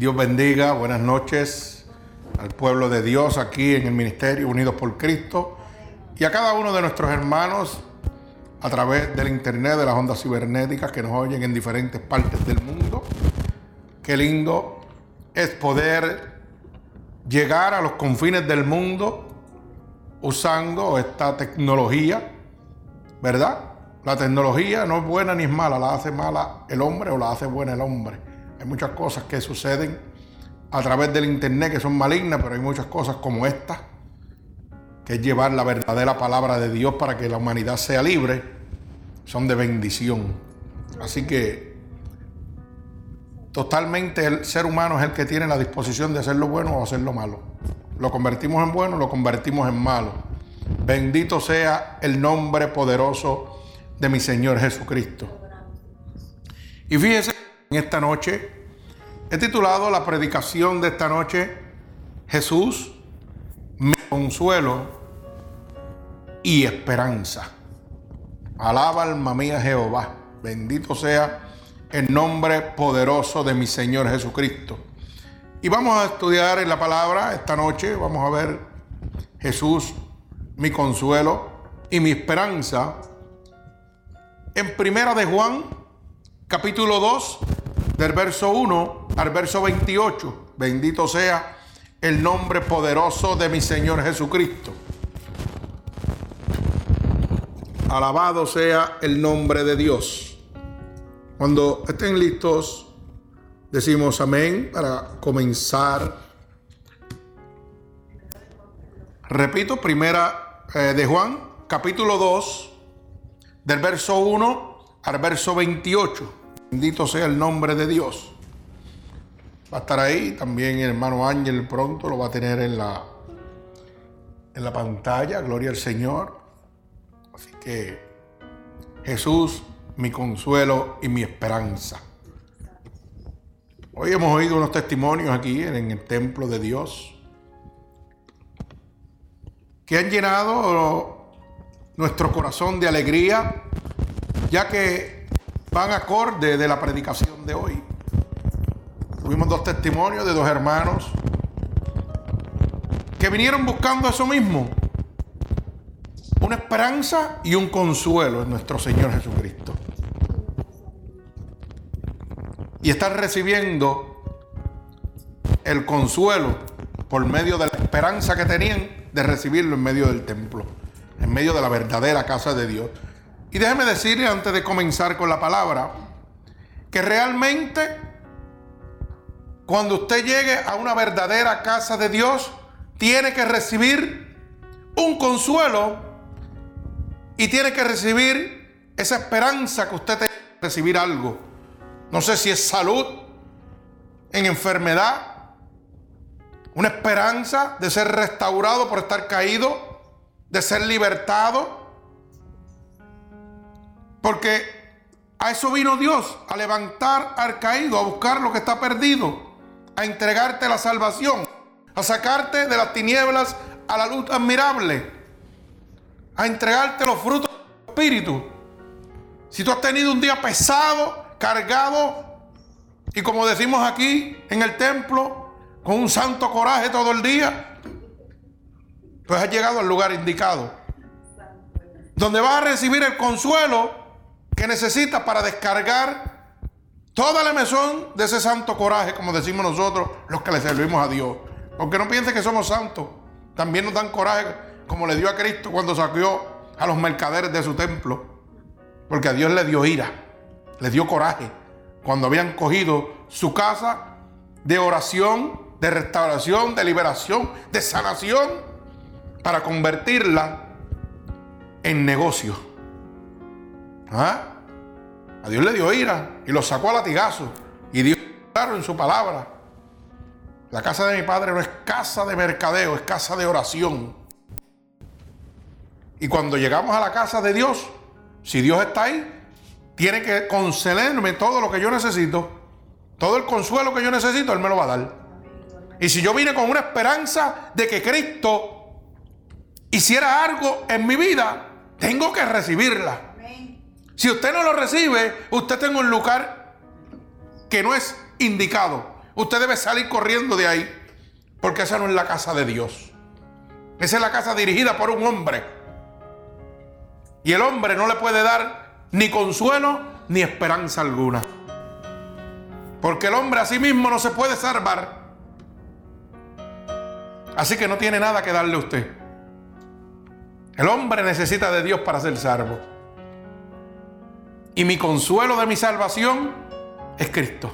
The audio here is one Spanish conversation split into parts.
Dios bendiga, buenas noches al pueblo de Dios aquí en el Ministerio Unidos por Cristo y a cada uno de nuestros hermanos a través del Internet, de las ondas cibernéticas que nos oyen en diferentes partes del mundo. Qué lindo es poder llegar a los confines del mundo usando esta tecnología, ¿verdad? La tecnología no es buena ni es mala, la hace mala el hombre o la hace buena el hombre. Hay muchas cosas que suceden a través del Internet que son malignas, pero hay muchas cosas como esta, que es llevar la verdadera palabra de Dios para que la humanidad sea libre, son de bendición. Así que totalmente el ser humano es el que tiene la disposición de hacer lo bueno o hacer lo malo. Lo convertimos en bueno, lo convertimos en malo. Bendito sea el nombre poderoso de mi Señor Jesucristo. Y fíjese, en esta noche he titulado la predicación de esta noche, Jesús, mi consuelo y esperanza. Alaba alma mía Jehová. Bendito sea el nombre poderoso de mi Señor Jesucristo. Y vamos a estudiar en la palabra esta noche, vamos a ver Jesús, mi consuelo y mi esperanza en Primera de Juan, capítulo 2, del verso 1 al verso 28. Bendito sea el nombre poderoso de mi Señor Jesucristo. Alabado sea el nombre de Dios. Cuando estén listos, decimos amén para comenzar. Repito, primera eh, de Juan, capítulo 2, del verso 1 al verso 28. Bendito sea el nombre de Dios. Va a estar ahí también el hermano Ángel pronto lo va a tener en la en la pantalla, gloria al Señor. Así que Jesús, mi consuelo y mi esperanza. Hoy hemos oído unos testimonios aquí en el templo de Dios que han llenado nuestro corazón de alegría, ya que van acorde de la predicación de hoy. Tuvimos dos testimonios de dos hermanos que vinieron buscando eso mismo, una esperanza y un consuelo en nuestro Señor Jesucristo. Y están recibiendo el consuelo por medio de la esperanza que tenían de recibirlo en medio del templo en medio de la verdadera casa de Dios. Y déjeme decirle antes de comenzar con la palabra, que realmente cuando usted llegue a una verdadera casa de Dios, tiene que recibir un consuelo y tiene que recibir esa esperanza que usted tiene que recibir algo. No sé si es salud, en enfermedad, una esperanza de ser restaurado por estar caído de ser libertado. Porque a eso vino Dios, a levantar al caído, a buscar lo que está perdido, a entregarte la salvación, a sacarte de las tinieblas a la luz admirable, a entregarte los frutos del Espíritu. Si tú has tenido un día pesado, cargado, y como decimos aquí en el templo, con un santo coraje todo el día, pues has llegado al lugar indicado. Donde vas a recibir el consuelo que necesitas para descargar toda la mesón de ese santo coraje, como decimos nosotros, los que le servimos a Dios. Porque no piensen que somos santos. También nos dan coraje, como le dio a Cristo cuando saqueó a los mercaderes de su templo. Porque a Dios le dio ira, le dio coraje. Cuando habían cogido su casa de oración, de restauración, de liberación, de sanación para convertirla en negocio. ¿Ah? A Dios le dio ira y lo sacó a latigazo. Y Dios claro en su palabra. La casa de mi padre no es casa de mercadeo, es casa de oración. Y cuando llegamos a la casa de Dios, si Dios está ahí, tiene que concederme todo lo que yo necesito. Todo el consuelo que yo necesito, Él me lo va a dar. Y si yo vine con una esperanza de que Cristo hiciera algo en mi vida, tengo que recibirla. Si usted no lo recibe, usted está un lugar que no es indicado. usted debe salir corriendo de ahí, porque esa no es la casa de Dios. Esa es la casa dirigida por un hombre. Y el hombre no le puede dar ni consuelo ni esperanza alguna. Porque el hombre a sí mismo no se puede salvar. Así que no tiene nada que darle a usted. El hombre necesita de Dios para ser salvo. Y mi consuelo de mi salvación es Cristo.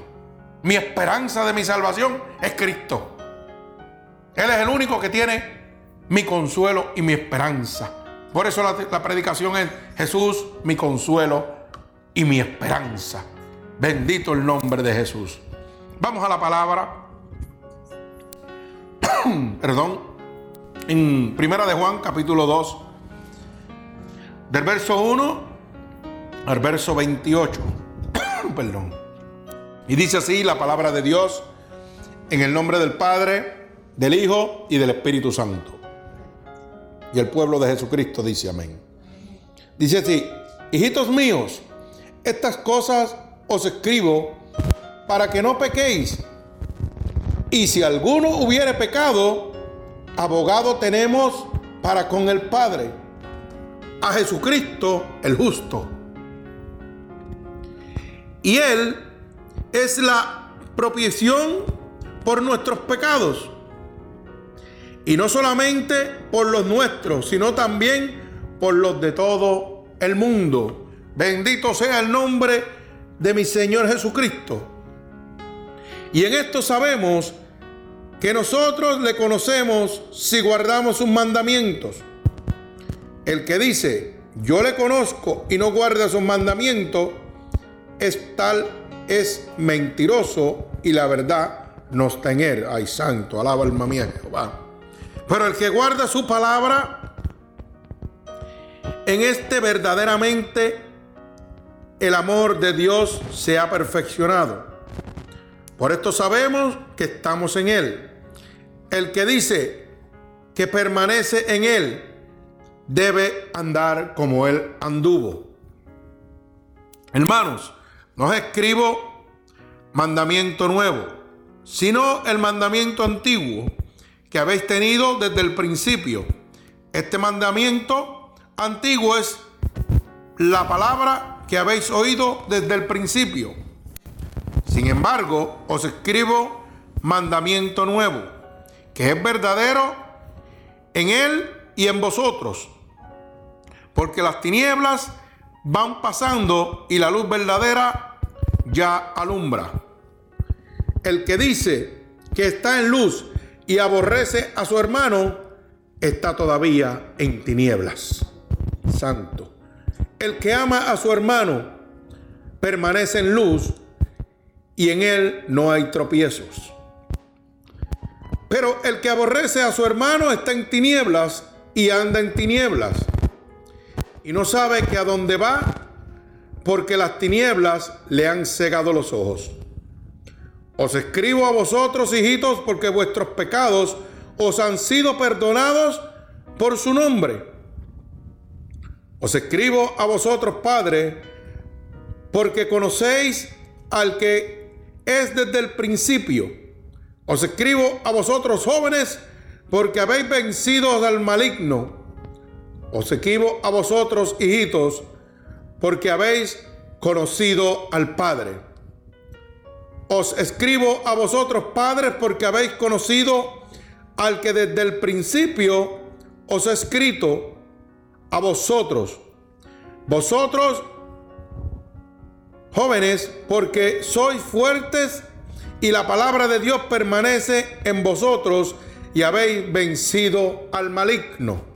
Mi esperanza de mi salvación es Cristo. Él es el único que tiene mi consuelo y mi esperanza. Por eso la, predicación es Jesús, mi consuelo y mi esperanza. Bendito el nombre de Jesús. Vamos a la palabra. Perdón. En Primera de Juan, capítulo 2, del verso 1 al verso 28. Perdón. Y dice así la palabra de Dios en el nombre del Padre, del Hijo y del Espíritu Santo. Y el pueblo de Jesucristo dice amén. Dice así, hijitos míos, estas cosas os escribo para que no pequéis. Y si alguno hubiere pecado, abogado tenemos para con el Padre a Jesucristo el justo. Y Él es la propiciación por nuestros pecados. Y no solamente por los nuestros, sino también por los de todo el mundo. Bendito sea el nombre de mi Señor Jesucristo. Y en esto sabemos que nosotros le conocemos si guardamos sus mandamientos. El que dice, yo le conozco y no guarda sus mandamientos, es tal, es mentiroso y la verdad no está en él. Ay, santo, alaba alma mía Jehová. Pero el que guarda su palabra, en este verdaderamente el amor de Dios se ha perfeccionado. Por esto sabemos que estamos en Él. El que dice que permanece en Él, debe andar como Él anduvo. Hermanos, no escribo mandamiento nuevo, sino el mandamiento antiguo que habéis tenido desde el principio. Este mandamiento antiguo es la palabra que habéis oído desde el principio. Sin embargo, os escribo mandamiento nuevo, que es verdadero en él y en vosotros porque las tinieblas van pasando y la luz verdadera ya alumbra. El que dice que está en luz y aborrece a su hermano, está todavía en tinieblas. Santo. El que ama a su hermano permanece en luz y en él no hay tropiezos. Pero el que aborrece a su hermano está en tinieblas y anda en tinieblas y no sabe que a dónde va porque las tinieblas le han cegado los ojos. Os escribo a vosotros, hijitos, porque vuestros pecados os han sido perdonados por su nombre. Os escribo a vosotros, Padre, porque conocéis al que es desde el principio. Os escribo a vosotros, jóvenes, porque habéis vencido al maligno. Os escribo a vosotros, hijitos, porque habéis conocido al Padre. Os escribo a vosotros, padres, porque habéis conocido al que desde el principio os ha escrito a vosotros. Vosotros, jóvenes, porque sois fuertes y la palabra de Dios permanece en vosotros y habéis vencido al maligno.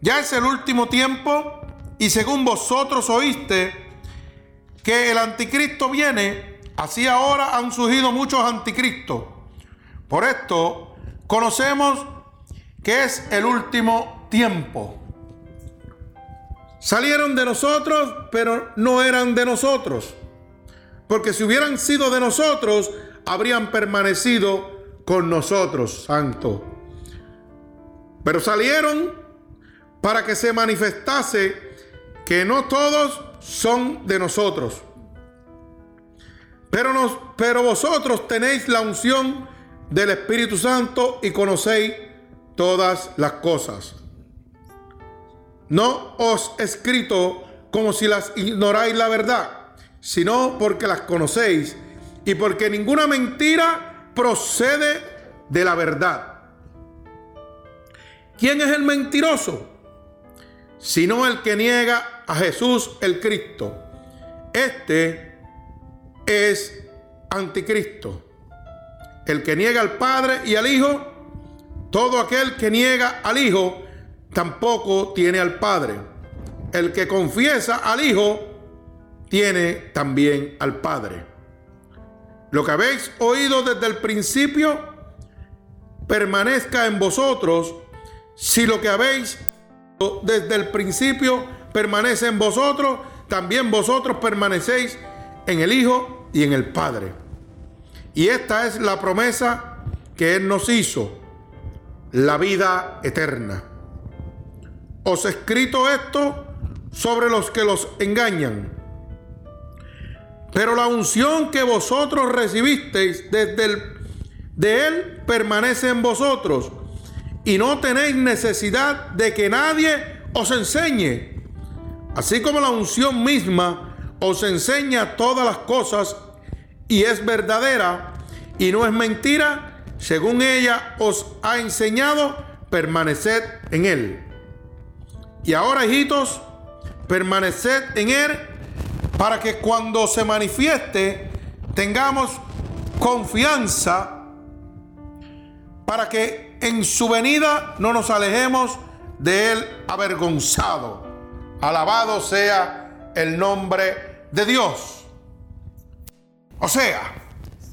ya es el último tiempo y según vosotros oíste que el anticristo viene, Así ahora han surgido muchos anticristos. Por esto conocemos que es el último tiempo. Salieron de nosotros, pero no eran de nosotros. Porque si hubieran sido de nosotros, habrían permanecido con nosotros, santo. Pero salieron para que se manifestase que no todos son de nosotros. Pero, nos, pero vosotros tenéis la unción del Espíritu Santo y conocéis todas las cosas. No os he escrito como si las ignoráis la verdad, sino porque las conocéis y porque ninguna mentira procede de la verdad. ¿Quién es el mentiroso? Sino el que niega a Jesús el Cristo. Este es anticristo. El que niega al Padre y al Hijo, todo aquel que niega al Hijo, tampoco tiene al Padre. El que confiesa al Hijo, tiene también al Padre. Lo que habéis oído desde el principio, permanezca en vosotros. Si lo que habéis desde el principio permanece en vosotros, también vosotros permanecéis en el Hijo y en el Padre. Y esta es la promesa que Él nos hizo, la vida eterna. Os he escrito esto sobre los que los engañan. Pero la unción que vosotros recibisteis desde el, de Él permanece en vosotros y no tenéis necesidad de que nadie os enseñe. Así como la unción misma os enseña todas las cosas y es verdadera y no es mentira, según ella os ha enseñado, permaneced en Él. Y ahora, hijitos, permaneced en Él para que cuando se manifieste tengamos confianza, para que en su venida no nos alejemos de Él avergonzado. Alabado sea el nombre de Dios. O sea,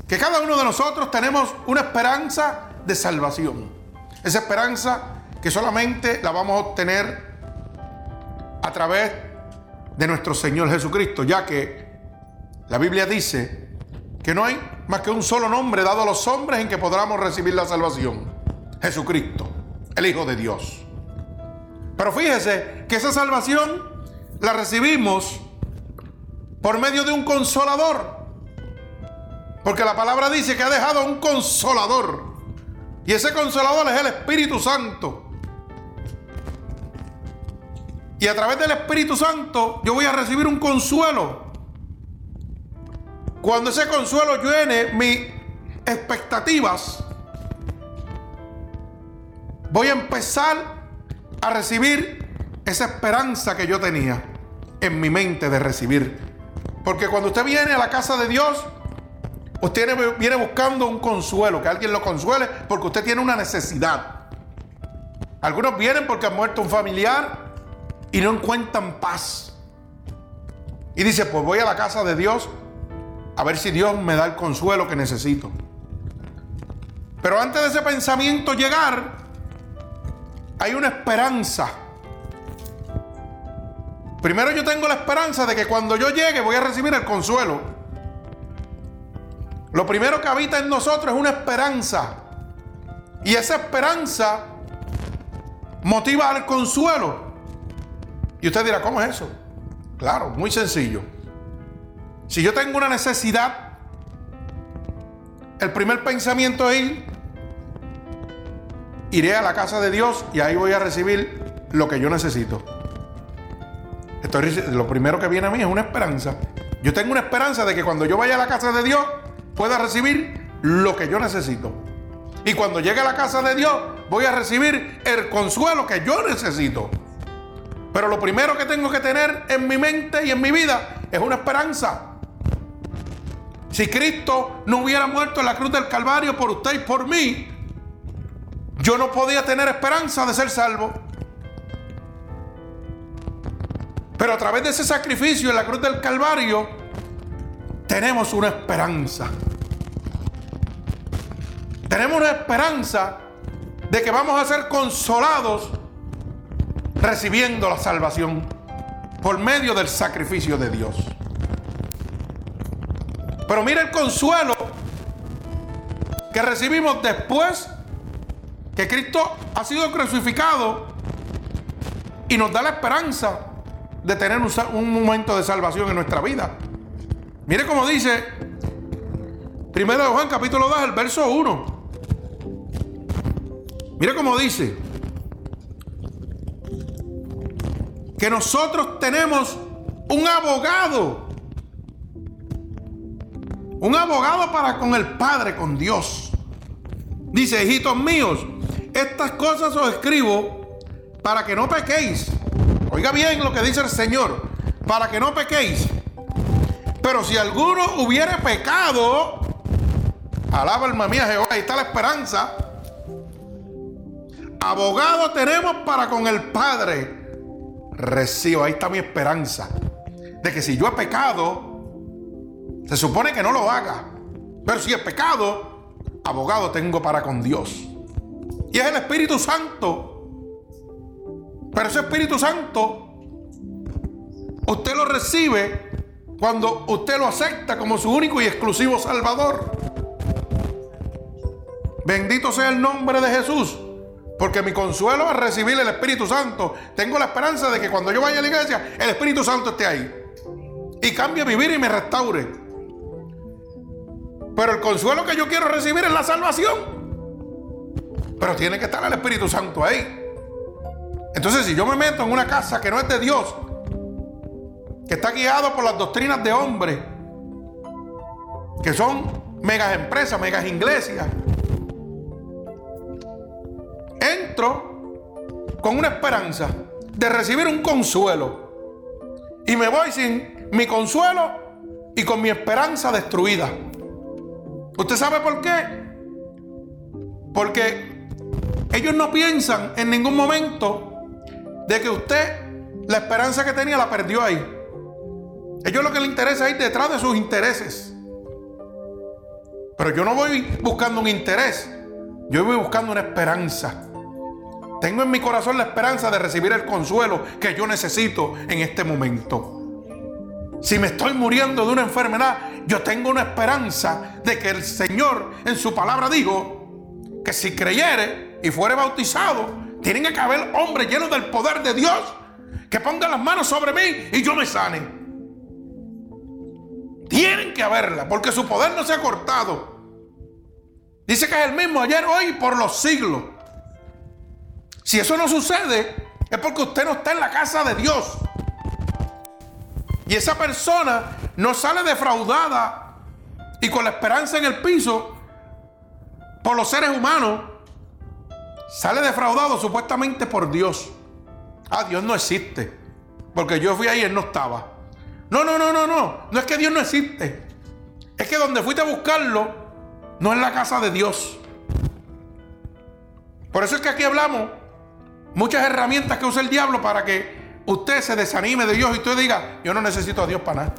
que cada uno de nosotros tenemos una esperanza de salvación. Esa esperanza que solamente la vamos a obtener a través de nuestro Señor Jesucristo, ya que la Biblia dice que no hay más que un solo nombre dado a los hombres en que podamos recibir la salvación. Jesucristo, el Hijo de Dios. Pero fíjese que esa salvación la recibimos por medio de un consolador. Porque la palabra dice que ha dejado un consolador. Y ese consolador es el Espíritu Santo. Y a través del Espíritu Santo yo voy a recibir un consuelo. Cuando ese consuelo llene mis expectativas, voy a empezar a recibir esa esperanza que yo tenía en mi mente de recibir. Porque cuando usted viene a la casa de Dios, usted viene buscando un consuelo, que alguien lo consuele, porque usted tiene una necesidad. Algunos vienen porque ha muerto un familiar, y no encuentran paz. Y dice, pues voy a la casa de Dios a ver si Dios me da el consuelo que necesito. Pero antes de ese pensamiento llegar, hay una esperanza. Primero yo tengo la esperanza de que cuando yo llegue voy a recibir el consuelo. Lo primero que habita en nosotros es una esperanza. Y esa esperanza motiva al consuelo. Y usted dirá, ¿cómo es eso? Claro, muy sencillo. Si yo tengo una necesidad, el primer pensamiento es ir, iré a la casa de Dios y ahí voy a recibir lo que yo necesito. lo primero que viene a mí es una esperanza. Yo tengo una esperanza de que cuando yo vaya a la casa de Dios pueda recibir lo que yo necesito. Y cuando llegue a la casa de Dios voy a recibir el consuelo que yo necesito. Pero lo primero que tengo que tener en mi mente y en mi vida es una esperanza. Si Cristo no hubiera muerto en la cruz del Calvario por usted y por mí, yo no podía tener esperanza de ser salvo. Pero a través de ese sacrificio en la cruz del Calvario, tenemos una esperanza. Tenemos una esperanza de que vamos a ser consolados recibiendo la salvación por medio del sacrificio de Dios. Pero mira el consuelo que recibimos después que Cristo ha sido crucificado y nos da la esperanza de tener un, momento de salvación en nuestra vida. Mire cómo dice Primero de Juan capítulo 2, el verso 1. Mire cómo dice que nosotros tenemos un abogado. Un abogado para con el Padre, con Dios. Dice, hijitos míos, estas cosas os escribo para que no pequéis. Oiga bien lo que dice el Señor, para que no pequéis. Pero si alguno hubiere pecado, alaba alma mía Jehová, ahí está la esperanza. Abogado tenemos para con el Padre. Recibo, ahí está mi esperanza. De que si yo he pecado, se supone que no lo haga. Pero si he pecado, abogado tengo para con Dios. Y es el Espíritu Santo. Pero ese Espíritu Santo, usted lo recibe cuando usted lo acepta como su único y exclusivo Salvador. Bendito sea el nombre de Jesús. Porque mi consuelo es recibir el Espíritu Santo. Tengo la esperanza de que cuando yo vaya a la iglesia, el Espíritu Santo esté ahí. Y cambie vivir y me restaure. Pero el consuelo que yo quiero recibir es la salvación. Pero tiene que estar el Espíritu Santo ahí. Entonces, si yo me meto en una casa que no es de Dios, que está guiado por las doctrinas de hombres, que son megas empresas, megas iglesias, entro con una esperanza de recibir un consuelo y me voy sin mi consuelo y con mi esperanza destruida. ¿Usted sabe por qué? Porque ellos no piensan en ningún momento de que usted la esperanza que tenía la perdió ahí. Ellos lo que les interesa es detrás de sus intereses. Pero yo no voy buscando un interés, yo voy buscando una esperanza. Tengo en mi corazón la esperanza de recibir el consuelo que yo necesito en este momento. Si me estoy muriendo de una enfermedad, yo tengo una esperanza de que el Señor en su palabra dijo que si creyere y fuere bautizado, tienen que haber hombres llenos del poder de Dios que pongan las manos sobre mí y yo me sane. Tienen que haberla porque su poder no se ha cortado. Dice que es el mismo ayer, hoy y por los siglos. Si eso no sucede, es porque usted no está en la casa de Dios. Y esa persona no sale defraudada y con la esperanza en el piso por los seres humanos. Sale defraudado supuestamente por Dios. Ah, Dios no existe. Porque yo fui ahí y él no estaba. No, no, no, no, no. No es que Dios no existe. Es que donde fuiste a buscarlo no es la casa de Dios. Por eso es que aquí hablamos muchas herramientas que usa el diablo para que usted se desanime de Dios y usted diga, yo no necesito a Dios para nada.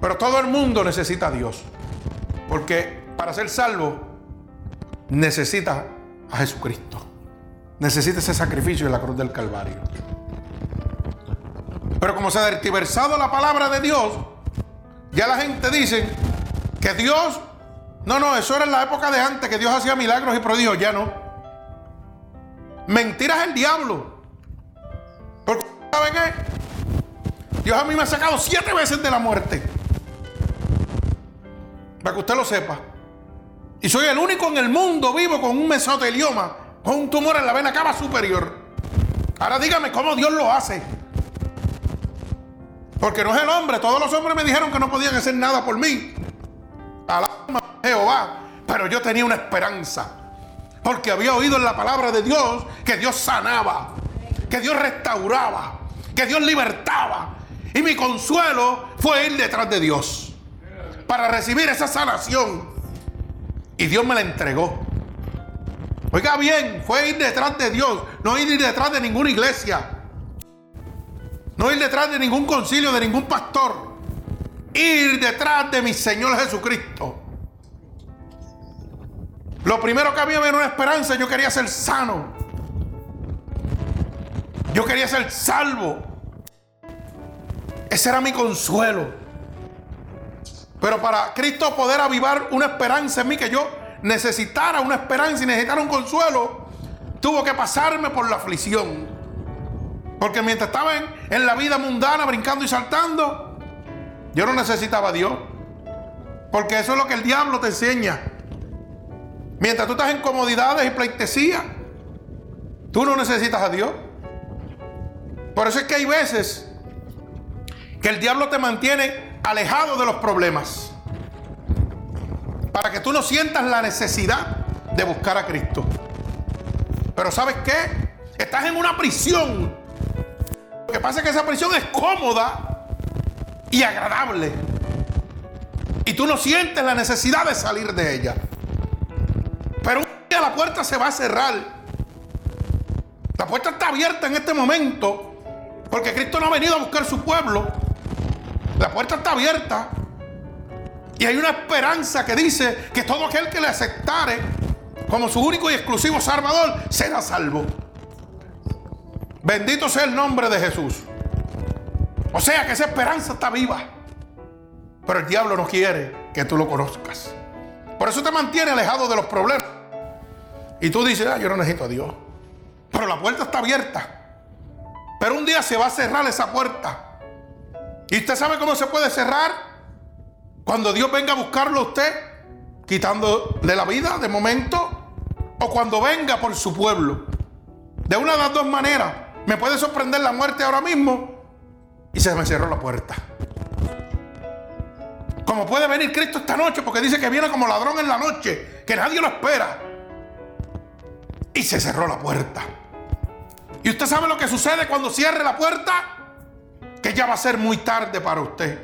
Pero todo el mundo necesita a Dios. Porque para ser salvo necesita a Jesucristo. Necesita ese sacrificio en la cruz del Calvario. Pero como se ha dertiversado la palabra de Dios, ya la gente dice que Dios, no, no, eso era en la época de antes, que Dios hacía milagros y prodigios, ya no. Mentira es el diablo. Porque, ¿sabe qué? Dios a mí me ha sacado siete veces de la muerte. Para que usted lo sepa. Y soy el único en el mundo vivo con un mesotelioma, con un tumor en la vena cava superior. Ahora dígame cómo Dios lo hace. Porque no es el hombre. Todos los hombres me dijeron que no podían hacer nada por mí. Alma Jehová. Pero yo tenía una esperanza porque había oído en la palabra de Dios que Dios sanaba, que Dios restauraba, que Dios libertaba. Y mi consuelo fue ir detrás de Dios para recibir esa sanación. Y Dios me la entregó. Oiga bien, fue ir detrás de Dios, no ir detrás de ninguna iglesia. No ir detrás de ningún concilio, de ningún pastor. Ir detrás de mi Señor Jesucristo. Lo primero que había era una esperanza. Yo quería ser sano. Yo quería ser salvo. Ese era mi consuelo. Pero para Cristo poder avivar una esperanza en mí, que yo necesitara una esperanza y necesitara un consuelo, tuvo que pasarme por la aflicción. Porque mientras estaba en, la vida mundana, brincando y saltando, yo no necesitaba a Dios. Porque eso es lo que el diablo te enseña. Mientras tú estás en comodidades y pleitesía, tú no necesitas a Dios. Por eso es que hay veces que el diablo te mantiene alejado de los problemas. Para que tú no sientas la necesidad de buscar a Cristo. Pero ¿sabes qué? Estás en una prisión. Lo que pasa es que esa prisión es cómoda y agradable. Y tú no sientes la necesidad de salir de ella. Pero un día la puerta se va a cerrar. La puerta está abierta en este momento porque Cristo no ha venido a buscar su pueblo. La puerta está abierta. Y hay una esperanza que dice que todo aquel que le aceptare como su único y exclusivo Salvador será salvo. Bendito sea el nombre de Jesús. O sea que esa esperanza está viva. Pero el diablo no quiere que tú lo conozcas. Por eso te mantiene alejado de los problemas. Y tú dices, ah, yo no necesito a Dios. Pero la puerta está abierta. Pero un día se va a cerrar esa puerta. ¿Y usted sabe cómo se puede cerrar? Cuando Dios venga a buscarlo a usted, quitándole la vida de momento, o cuando venga por su pueblo. De una de las dos maneras. Me puede sorprender la muerte ahora mismo y se me cerró la puerta. Como puede venir Cristo esta noche, porque dice que viene como ladrón en la noche, que nadie lo espera. Y se cerró la puerta. ¿Y usted sabe lo que sucede cuando cierre la puerta? Que ya va a ser muy tarde para usted.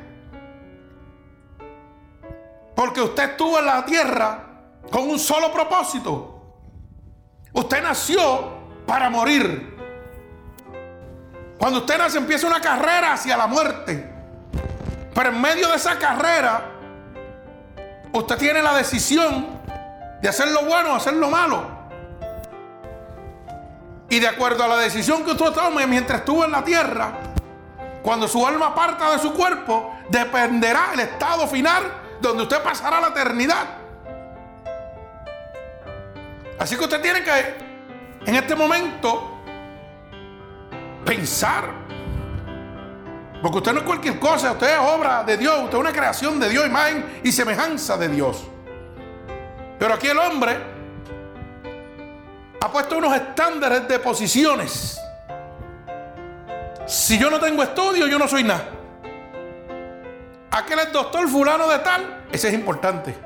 Porque usted estuvo en la tierra con un solo propósito. Usted nació para morir. Cuando usted nace empieza una carrera hacia la muerte. Pero en medio de esa carrera, usted tiene la decisión de hacer lo bueno o hacer lo malo. Y de acuerdo a la decisión que usted tome mientras estuvo en la tierra, cuando su alma parta de su cuerpo, dependerá el estado final donde usted pasará la eternidad. Así que usted tiene que, en este momento, pensar. Porque usted no es cualquier cosa, usted es obra de Dios, usted es una creación de Dios, imagen y semejanza de Dios. Pero aquí el hombre ha puesto unos estándares de posiciones. Si yo no tengo estudio, yo no soy nada. Aquel es doctor fulano de tal, ese es importante.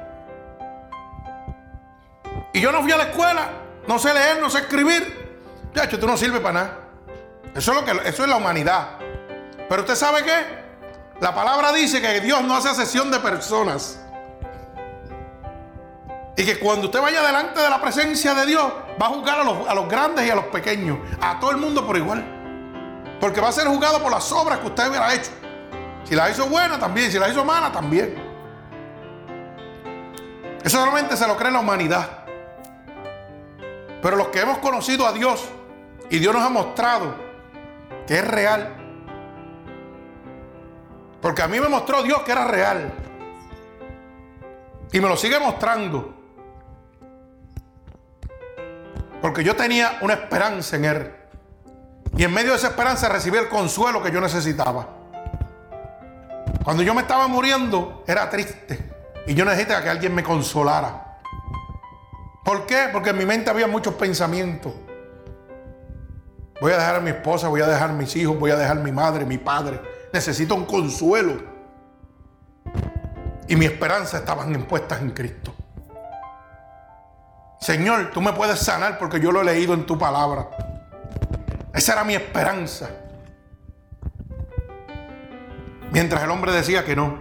Y yo no fui a la escuela, no sé leer, no sé escribir. De hecho, tú no sirves para nada. Eso es, lo que, eso es la humanidad. Pero usted sabe qué? La palabra dice que Dios no hace sesión de personas. Y que cuando usted vaya delante de la presencia de Dios, va a juzgar a los, grandes y a los pequeños, a todo el mundo por igual. Porque va a ser juzgado por las obras que usted hubiera hecho. Si la hizo buena, también. Si la hizo mala, también. Eso solamente se lo cree la humanidad. Pero los que hemos conocido a Dios y Dios nos ha mostrado que es real. Porque a mí me mostró Dios que era real. Y me lo sigue mostrando. Porque yo tenía una esperanza en Él. Y en medio de esa esperanza recibí el consuelo que yo necesitaba. Cuando yo me estaba muriendo, era triste. Y yo necesitaba que alguien me consolara. ¿Por qué? Porque en mi mente había muchos pensamientos. Voy a dejar a mi esposa, voy a dejar a mis hijos, voy a dejar a mi madre, mi padre. Necesito un consuelo. Y mi esperanza estaban impuestas en Cristo. Señor, tú me puedes sanar porque yo lo he leído en tu palabra. Esa era mi esperanza. Mientras el hombre decía que no.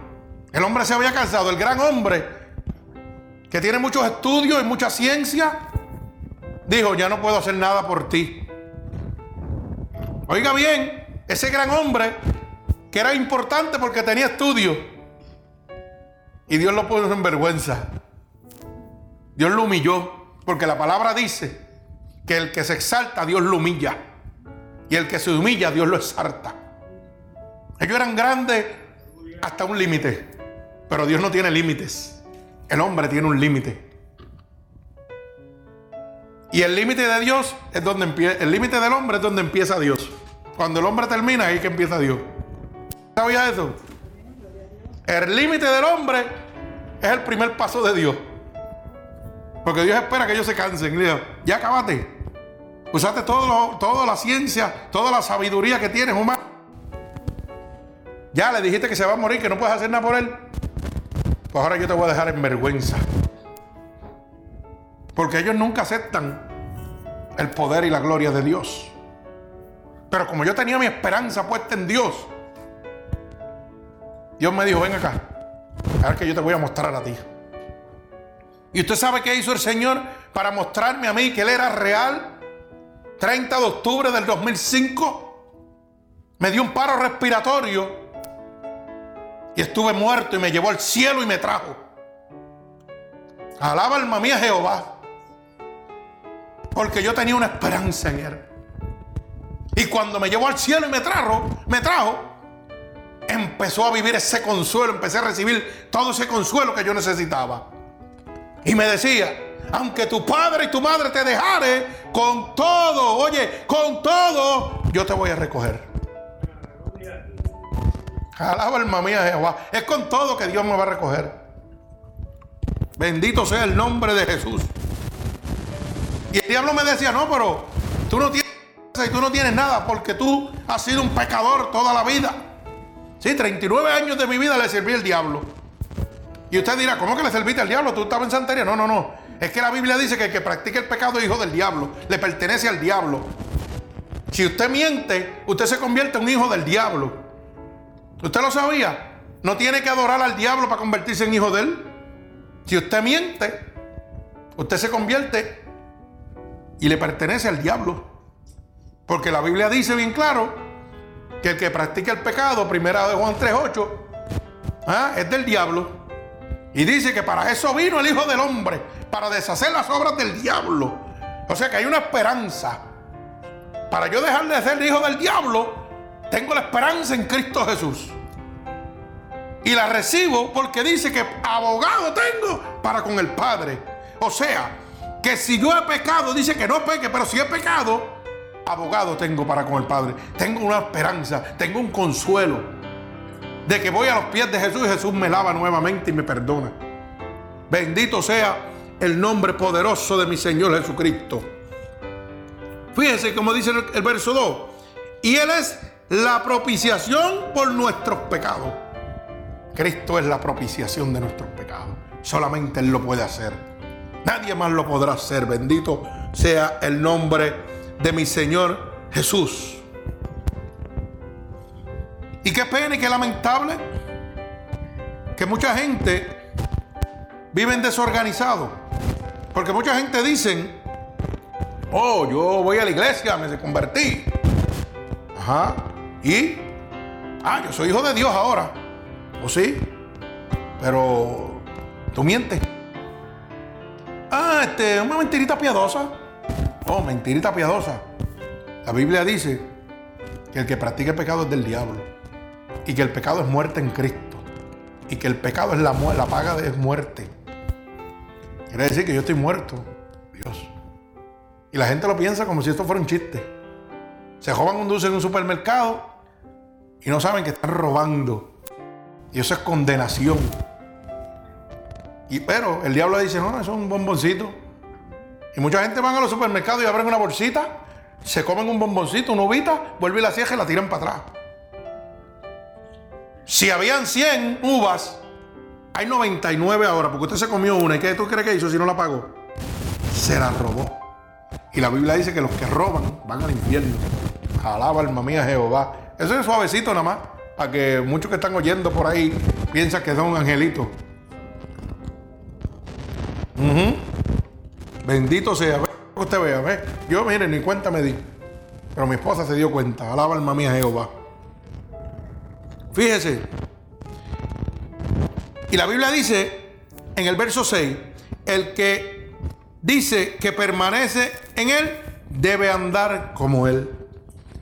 El hombre se había cansado. El gran hombre, que tiene muchos estudios y mucha ciencia, dijo, ya no puedo hacer nada por ti. Oiga bien, ese gran hombre que era importante porque tenía estudio. Y Dios lo puso en vergüenza. Dios lo humilló. Porque la palabra dice que el que se exalta, Dios lo humilla. Y el que se humilla, Dios lo exalta. Ellos eran grandes hasta un límite. Pero Dios no tiene límites. El hombre tiene un límite. Y el límite de Dios es donde empieza, el límite del hombre es donde empieza Dios. Cuando el hombre termina, ahí que empieza Dios. ¿Sabía eso? El límite del hombre es el primer paso de Dios. Porque Dios espera que ellos se cansen. Y dice, ya acabaste. Usaste todo toda la ciencia, toda la sabiduría que tienes, humano. Ya le dijiste que se va a morir, que no puedes hacer nada por él. Pues ahora yo te voy a dejar en vergüenza. Porque ellos nunca aceptan el poder y la gloria de Dios. Pero como yo tenía mi esperanza puesta en Dios, Dios me dijo, ven acá, a ver que yo te voy a mostrar a ti. Y usted sabe qué hizo el Señor para mostrarme a mí que Él era real. 30 de octubre del 2005, me dio un paro respiratorio y estuve muerto y me llevó al cielo y me trajo. Alaba alma mía Jehová. Porque yo tenía una esperanza en Él. Y cuando me llevó al cielo y me trajo, me trajo, empezó a vivir ese consuelo, empecé a recibir todo ese consuelo que yo necesitaba. Y me decía, aunque tu padre y tu madre te dejare, con todo, oye, con todo, yo te voy a recoger. Alaba alma mía Jehová. Es con todo que Dios me va a recoger. Bendito sea el nombre de Jesús. Y el diablo me decía, no, pero tú no tienes y tú no tienes nada porque tú has sido un pecador toda la vida. Sí, 39 años de mi vida le serví al diablo. Y usted dirá, ¿cómo que le serviste al diablo? ¿Tú estabas en santería? No, no, no. Es que la Biblia dice que el que practica el pecado es hijo del diablo. Le pertenece al diablo. Si usted miente, usted se convierte en un hijo del diablo. ¿Usted lo sabía? No tiene que adorar al diablo para convertirse en hijo de él. Si usted miente, usted se convierte y le pertenece al diablo. Porque la Biblia dice bien claro que el que practica el pecado, primera de Juan 3.8, ¿ah? es del diablo. Y dice que para eso vino el Hijo del Hombre, para deshacer las obras del diablo. O sea que hay una esperanza. Para yo dejar de ser el hijo del diablo, tengo la esperanza en Cristo Jesús. Y la recibo porque dice que abogado tengo para con el Padre. O sea, que si yo he pecado, dice que no peque, pero si he pecado, abogado tengo para con el Padre. Tengo una esperanza, tengo un consuelo de que voy a los pies de Jesús y Jesús me lava nuevamente y me perdona. Bendito sea el nombre poderoso de mi Señor Jesucristo. Fíjense como dice el, el verso 2. Y Él es la propiciación por nuestros pecados. Cristo es la propiciación de nuestros pecados. Solamente Él lo puede hacer. Nadie más lo podrá hacer. Bendito sea el nombre de mi Señor Jesús. Y qué pena y qué lamentable que mucha gente vive desorganizado. Porque mucha gente dice, oh, yo voy a la iglesia, me convertí. Ajá. Y, ah, yo soy hijo de Dios ahora. ¿O sí? Pero tú mientes. Ah, este, una mentirita piadosa. Oh, mentirita piadosa. La Biblia dice que el que practica el pecado es del diablo. Y que el pecado es muerte en Cristo. Y que el pecado es la, la paga de muerte. Quiere decir que yo estoy muerto. Dios. Y la gente lo piensa como si esto fuera un chiste. Se roban un dulce en un supermercado y no saben que están robando. Y eso es condenación. Y pero el diablo dice, no, eso es un bomboncito. Y mucha gente van a los supermercados y abren una bolsita, se comen un bomboncito, una uvita, vuelven la cieja y la tiran para atrás. Si habían 100 uvas, hay 99 ahora, porque usted se comió una. ¿Y qué tú crees que hizo si no la pagó? Se la robó. Y la Biblia dice que los que roban van al infierno. Alaba alma mía Jehová. Eso es suavecito nada más. Para que muchos que están oyendo por ahí piensan que son angelitos. Bendito sea. Usted vea, ¿ve? Yo, miren, ni cuenta me di. Pero mi esposa se dio cuenta. Alaba alma mía Jehová. Fíjese. Y la Biblia dice en el verso 6, el que dice que permanece en él debe andar como él.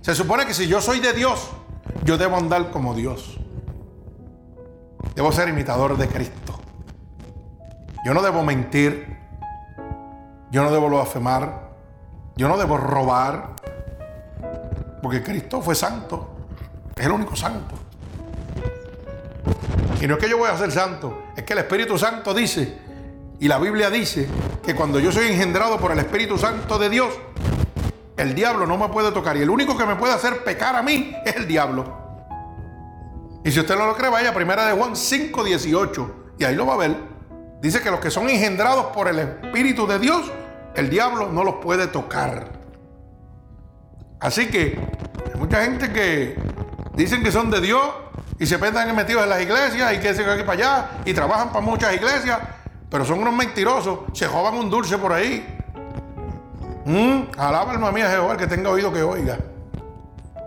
Se supone que si yo soy de Dios, yo debo andar como Dios. Debo ser imitador de Cristo. Yo no debo mentir. Yo no debo blasfemar. Yo no debo robar. Porque Cristo fue santo. Es el único santo. Y no es que yo voy a ser santo. Es que el Espíritu Santo dice. Y la Biblia dice que cuando yo soy engendrado por el Espíritu Santo de Dios, el diablo no me puede tocar. Y el único que me puede hacer pecar a mí es el diablo. Y si usted no lo cree, vaya a primera de Juan 5, 18. Y ahí lo va a ver. Dice que los que son engendrados por el Espíritu de Dios, el diablo no los puede tocar. Así que hay mucha gente que dicen que son de Dios y se pendan metidos en las iglesias y que se aquí para allá y trabajan para muchas iglesias, pero son unos mentirosos, se joban un dulce por ahí. Mm, alaba alma mía Jehová, que tenga oído que oiga.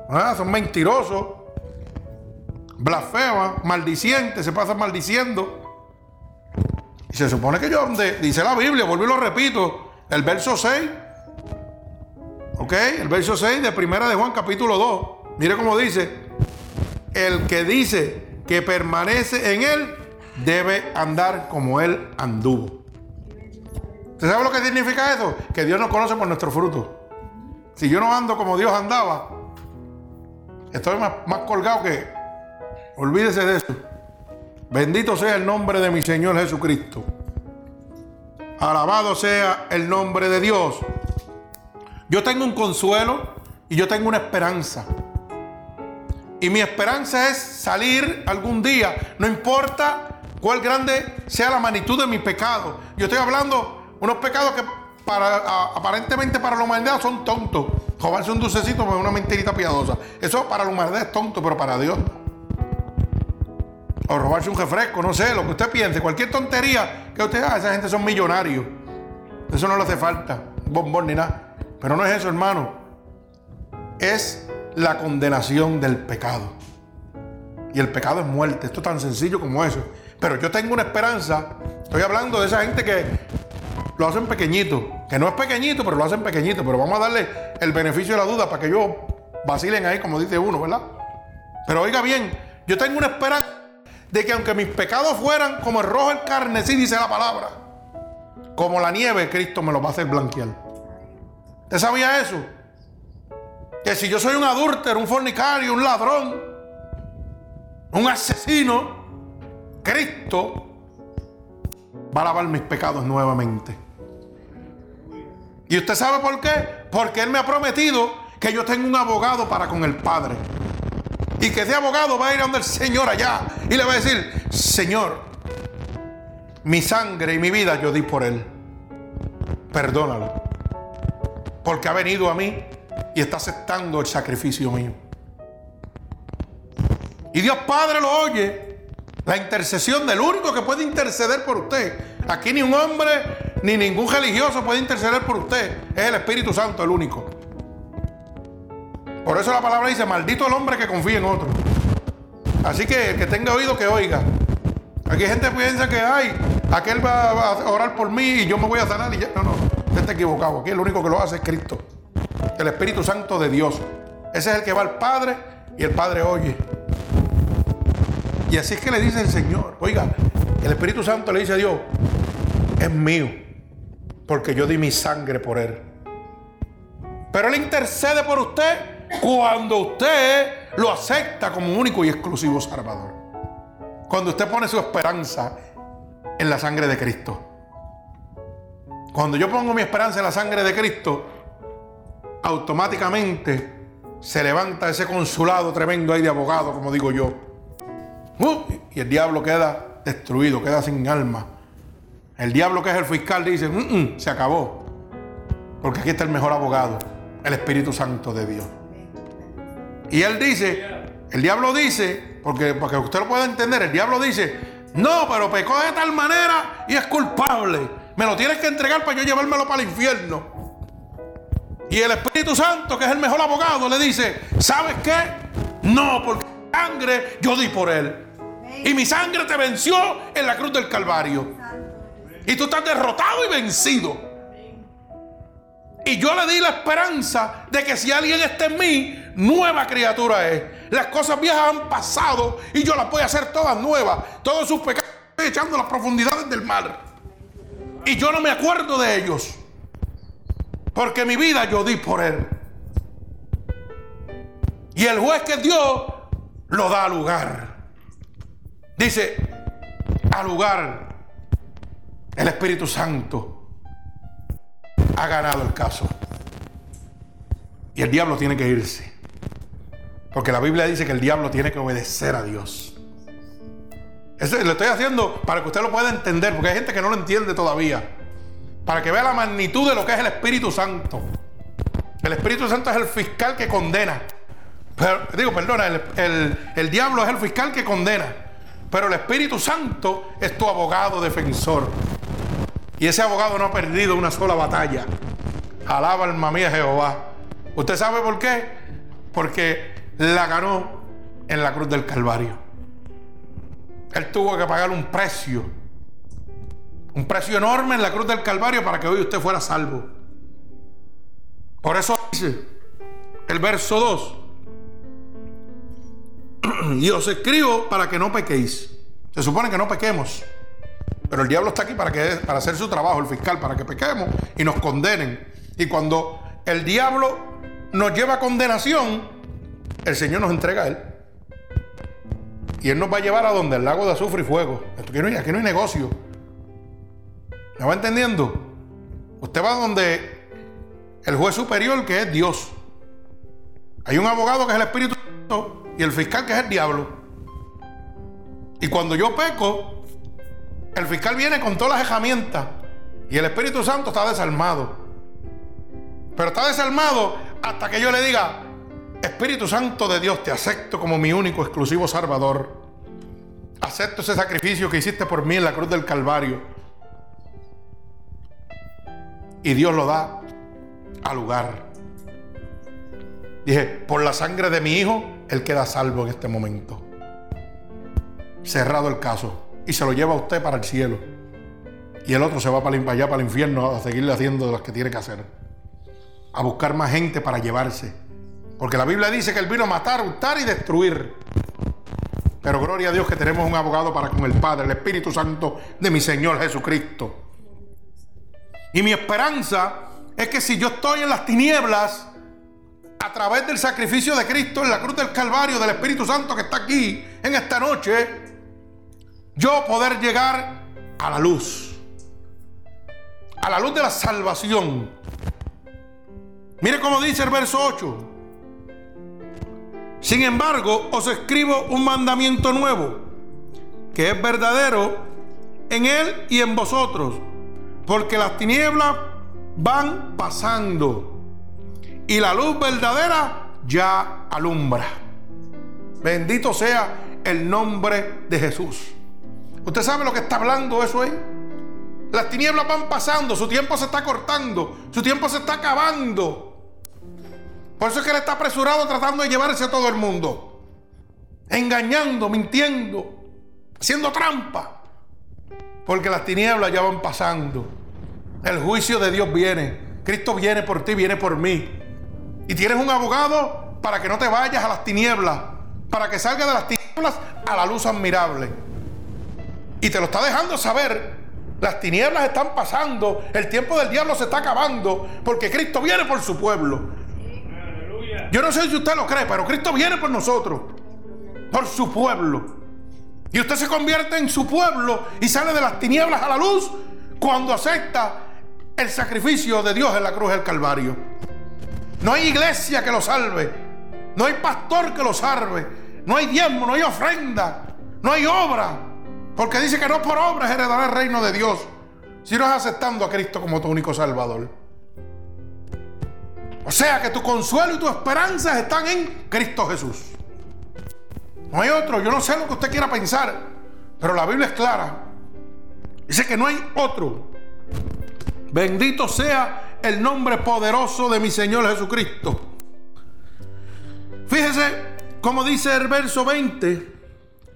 Ah, son mentirosos blasfema, maldiciente, se pasa maldiciendo. Y se supone que yo, donde dice la Biblia, vuelvo y lo repito, el verso 6, ¿ok? El verso 6 de Primera de Juan capítulo 2. Mire cómo dice, el que dice que permanece en él debe andar como él anduvo. ¿Usted sabe lo que significa eso? Que Dios nos conoce por nuestro fruto. Si yo no ando como Dios andaba, estoy más, más colgado que, Olvídese de eso. Bendito sea el nombre de mi Señor Jesucristo. Alabado sea el nombre de Dios. Yo tengo un consuelo y yo tengo una esperanza. Y mi esperanza es salir algún día, no importa cuál grande sea la magnitud de mi pecado. Yo estoy hablando unos pecados que para, aparentemente para la humanidad son tontos. Jobarse un dulcecito es una mentirita piadosa. Eso para la humanidad es tonto, pero para Dios o robarse un refresco, no sé, lo que usted piense, cualquier tontería que usted haga, esa gente son millonarios. Eso no le hace falta, bombón ni nada. Pero no es eso, hermano. Es la condenación del pecado. Y el pecado es muerte. Esto es tan sencillo como eso. Pero yo tengo una esperanza. Estoy hablando de esa gente que lo hacen pequeñito. Que no es pequeñito, pero lo hacen pequeñito. Pero vamos a darle el beneficio de la duda para que yo vacilen ahí, como dice uno, ¿verdad? Pero oiga bien, yo tengo una esperanza de que aunque mis pecados fueran como el rojo el carne, sí dice la palabra, como la nieve, Cristo me lo va a hacer blanquear. ¿Usted sabía eso? Que si yo soy un adúltero, un fornicario, un ladrón, un asesino, Cristo va a lavar mis pecados nuevamente. ¿Y usted sabe por qué? Porque Él me ha prometido que yo tengo un abogado para con el Padre. Y que ese abogado va a ir a donde el Señor allá y le va a decir, Señor, mi sangre y mi vida yo di por él. Perdónalo. Porque ha venido a mí y está aceptando el sacrificio mío. Y Dios Padre lo oye. La intercesión del único que puede interceder por usted. Aquí ni un hombre ni ningún religioso puede interceder por usted. Es el Espíritu Santo el único. Por eso la palabra dice, maldito el hombre que confía en otro. Así que el que tenga oído que oiga. Aquí gente piensa que, ay, aquel va a orar por mí y yo me voy a sanar y. No, no, usted está equivocado. Aquí el único que lo hace es Cristo. El Espíritu Santo de Dios. Ese es el que va al Padre y el Padre oye. Y así es que le dice el Señor, oiga, el Espíritu Santo le dice a Dios, es mío, porque yo di mi sangre por él. Pero Él intercede por usted cuando usted lo acepta como único y exclusivo Salvador. Cuando usted pone su esperanza en la sangre de Cristo. Cuando yo pongo mi esperanza en la sangre de Cristo, automáticamente se levanta ese consulado tremendo ahí de abogado, como digo yo. Uh, y el diablo queda destruido, queda sin alma. El diablo que es el fiscal dice, mm, mm, se acabó. Porque aquí está el mejor abogado, el Espíritu Santo de Dios. Y él dice, el diablo dice, porque para que usted lo pueda entender, el diablo dice, no, pero pecó de tal manera y es culpable. Me lo tienes que entregar para yo llevármelo para el infierno. Y el Espíritu Santo, que es el mejor abogado, le dice, ¿sabes qué? No, porque sangre yo di por él. Y mi sangre te venció en la cruz del Calvario. Y tú estás derrotado y vencido. Y yo le di la esperanza de que si alguien está en mí, nueva criatura es. Las cosas viejas han pasado y yo las voy a hacer todas nuevas. Todos sus pecados estoy echando las profundidades del mar. Y yo no me acuerdo de ellos. Porque mi vida yo di por él. Y el juez que dio lo da lugar. Dice, a lugar, el Espíritu Santo ha ganado el caso. Y el diablo tiene que irse. Porque la Biblia dice que el diablo tiene que obedecer a Dios. Eso lo estoy haciendo para que usted lo pueda entender, porque hay gente que no lo entiende todavía. Para que vea la magnitud de lo que es el Espíritu Santo. El Espíritu Santo es el fiscal que condena. digo, perdona, el diablo es el fiscal que condena. Pero el Espíritu Santo es tu abogado defensor. Y ese abogado no ha perdido una sola batalla. Alaba alma mía Jehová. ¿Usted sabe por qué? Porque la ganó en la cruz del Calvario. Él tuvo que pagar un precio. Un precio enorme en la cruz del Calvario para que hoy usted fuera salvo. Por eso dice el verso 2. Y os escribo para que no pequéis. Se supone que no pequemos. Pero el diablo está aquí para, que, para hacer su trabajo, el fiscal, para que pequemos y nos condenen. Y cuando el diablo nos lleva a condenación, el Señor nos entrega a Él. Y Él nos va a llevar a donde el lago de azufre y fuego. Aquí no hay, aquí no hay negocio. ¿Me va entendiendo? Usted va donde el juez superior, que es Dios. Hay un abogado que es el Espíritu Santo y el fiscal que es el diablo. Y cuando yo peco, el fiscal viene con todas las herramientas y el Espíritu Santo está desarmado. Pero está desarmado hasta que yo le diga, Espíritu Santo de Dios, te acepto como mi único exclusivo Salvador. Acepto ese sacrificio que hiciste por mí en la cruz del Calvario. Y Dios lo da al lugar. Dije, por la sangre de mi hijo, él queda salvo en este momento. Cerrado el caso. Y se lo lleva a usted para el cielo. Y el otro se va para allá, para el infierno, a seguirle haciendo lo que tiene que hacer. A buscar más gente para llevarse. Porque la Biblia dice que Él vino a matar, hurtar y destruir. Pero gloria a Dios que tenemos un abogado para con el Padre, el Espíritu Santo de mi Señor Jesucristo. Y mi esperanza es que si yo estoy en las tinieblas, a través del sacrificio de Cristo en la cruz del Calvario, del Espíritu Santo que está aquí en esta noche, yo poder llegar a la luz, a la luz de la salvación. Mire cómo dice el verso 8. Sin embargo, os escribo un mandamiento nuevo, que es verdadero en él y en vosotros, porque las tinieblas van pasando y la luz verdadera ya alumbra. Bendito sea el nombre de Jesús. ¿Usted sabe lo que está hablando eso ahí? Las tinieblas van pasando, su tiempo se está cortando, su tiempo se está acabando. Por eso es que él está apresurado tratando de llevarse a todo el mundo. Engañando, mintiendo, haciendo trampa. Porque las tinieblas ya van pasando. El juicio de Dios viene. Cristo viene por ti, viene por mí. Y tienes un abogado para que no te vayas a las tinieblas, para que salgas de las tinieblas a la luz admirable. Y te lo está dejando saber. Las tinieblas están pasando, el tiempo del diablo se está acabando, porque Cristo viene por su pueblo. Yo no sé si usted lo cree, pero Cristo viene por nosotros, por su pueblo. Y usted se convierte en su pueblo y sale de las tinieblas a la luz cuando acepta el sacrificio de Dios en la cruz del Calvario. No hay iglesia que lo salve. No hay pastor que lo salve. No hay diezmo, no hay ofrenda. No hay obra. Porque dice que no por obras heredará el reino de Dios. Si no es aceptando a Cristo como tu único Salvador. O sea que tu consuelo y tu esperanza están en Cristo Jesús. No hay otro. Yo no sé lo que usted quiera pensar. Pero la Biblia es clara. Dice que no hay otro. Bendito sea el nombre poderoso de mi Señor Jesucristo. Fíjese como dice el verso 20,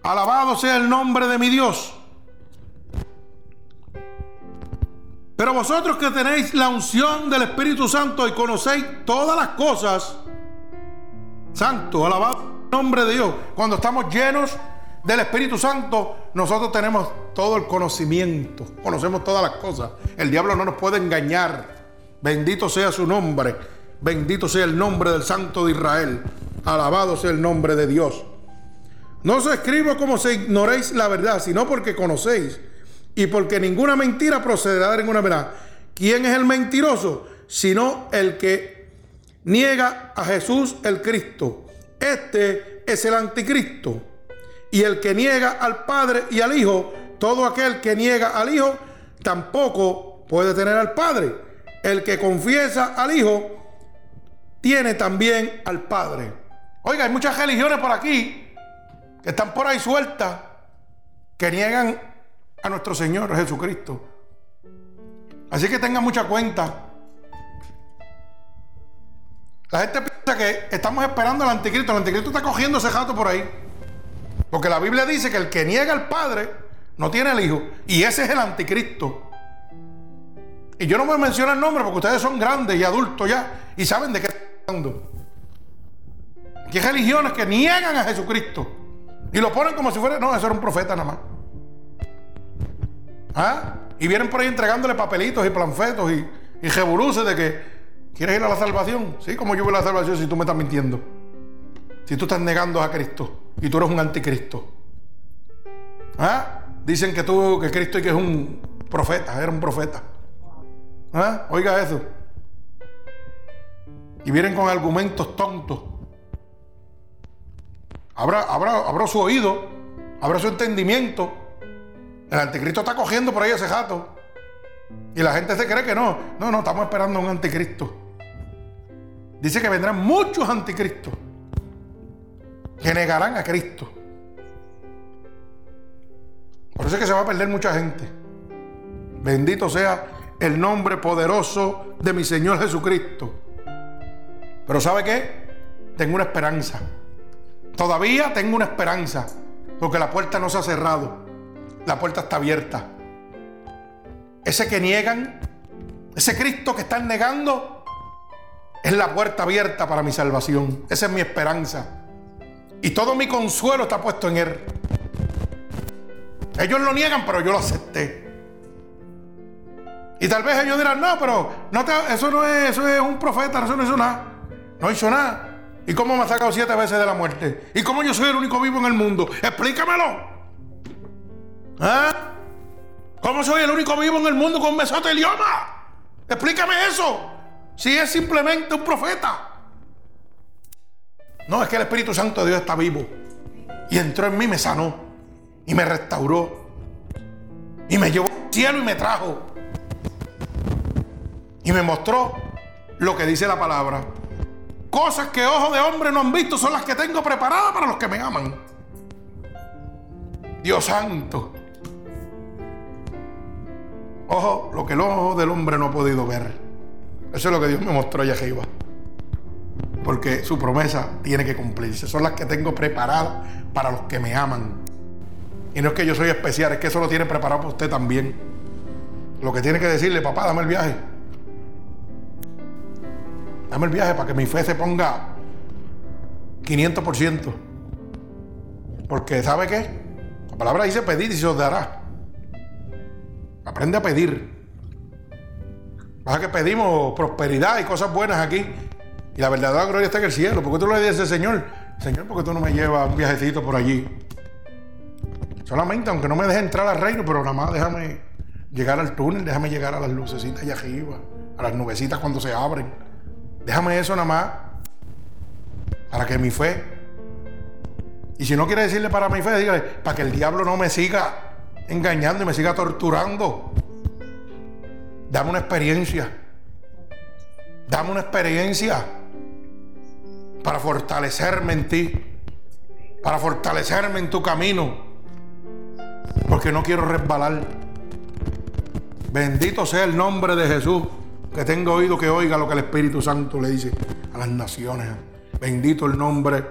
alabado sea el nombre de mi Dios. Pero vosotros que tenéis la unción del Espíritu Santo y conocéis todas las cosas, santo, alabado el nombre de Dios, cuando estamos llenos del Espíritu Santo, nosotros tenemos todo el conocimiento, conocemos todas las cosas. El diablo no nos puede engañar. Bendito sea su nombre, bendito sea el nombre del Santo de Israel, alabado sea el nombre de Dios. No os escribo como si ignoréis la verdad, sino porque conocéis y porque ninguna mentira procederá de ninguna verdad. ¿Quién es el mentiroso? Sino el que niega a Jesús el Cristo. Este es el anticristo. Y el que niega al Padre y al Hijo, todo aquel que niega al Hijo, tampoco puede tener al Padre. El que confiesa al Hijo, tiene también al Padre. Oiga, hay muchas religiones por aquí que están por ahí sueltas, que niegan a nuestro Señor Jesucristo. Así que tengan mucha cuenta. La gente piensa que estamos esperando al anticristo. El anticristo está cogiendo ese jato por ahí. Porque la Biblia dice que el que niega al Padre no tiene el Hijo. Y ese es el anticristo. Y yo no voy a mencionar el nombre porque ustedes son grandes y adultos ya y saben de qué estoy hablando. hay religiones que niegan a Jesucristo y lo ponen como si fuera, no, eso era un profeta nada más. ¿Ah? Y vienen por ahí entregándole papelitos y planfetos y, y de que quieres ir a la salvación. Sí, como yo voy a la salvación si tú me estás mintiendo. Si tú estás negando a Cristo y tú eres un anticristo. ¿Ah? Dicen que tú, que Cristo y que es un profeta, era un profeta. ¿Ah? Oiga eso. Y vienen con argumentos tontos. Abra, abra su oído, abra su entendimiento el anticristo está cogiendo por ahí ese jato. Y la gente se cree que no. No, no, estamos esperando a un anticristo. Dice que vendrán muchos anticristos que negarán a Cristo. Por eso es que se va a perder mucha gente. Bendito sea el nombre poderoso de mi Señor Jesucristo. Pero ¿sabe qué? Tengo una esperanza. Todavía tengo una esperanza. Porque la puerta no se ha cerrado la puerta está abierta. Ese que niegan, ese Cristo que están negando, es la puerta abierta para mi salvación. Esa es mi esperanza. Y todo mi consuelo está puesto en Él. Ellos lo niegan, pero yo lo acepté. Y tal vez ellos dirán, no, pero eso no es, eso es un profeta, eso no hizo nada. No hizo nada. ¿Y cómo me ha sacado siete veces de la muerte? ¿Y cómo yo soy el único vivo en el mundo? Explícamelo. ¿Ah? ¿Cómo soy el único vivo en el mundo con mesotelioma? Explícame eso. Si es simplemente un profeta. No, es que el Espíritu Santo de Dios está vivo. Y entró en mí, me sanó. Y me restauró. Y me llevó al cielo y me trajo. Y me mostró lo que dice la palabra. Cosas que ojos de hombre no han visto son las que tengo preparadas para los que me aman. Dios santo. Ojo, lo que el ojo del hombre no ha podido ver. Eso es lo que Dios me mostró allá arriba. Porque su promesa tiene que cumplirse. Son las que tengo preparadas para los que me aman. Y no es que yo soy especial, es que eso lo tiene preparado para usted también. Lo que tiene que decirle, papá, dame el viaje. Dame el viaje para que mi fe se ponga 500%. Porque ¿sabe qué? La palabra dice pedir y se os dará. Aprende a pedir. Pasa que pedimos prosperidad y cosas buenas aquí. La verdadera gloria está en el cielo. ¿Por qué tú le dices, Señor? Señor, ¿por qué tú no me llevas un viajecito por allí? Solamente, aunque no me deje entrar al reino, pero nada más déjame llegar al túnel, déjame llegar a las lucecitas allá arriba, a las nubecitas cuando se abren. Déjame eso nada más para que mi fe. Y si no quiere decirle para mi fe, dígale, para que el diablo no me siga engañando y me siga torturando. Dame una experiencia. Dame una experiencia para fortalecerme en ti. Para fortalecerme en tu camino. Porque no quiero resbalar. Bendito sea el nombre de Jesús. Que tenga oído que oiga lo que el Espíritu Santo le dice a las naciones. Bendito el nombre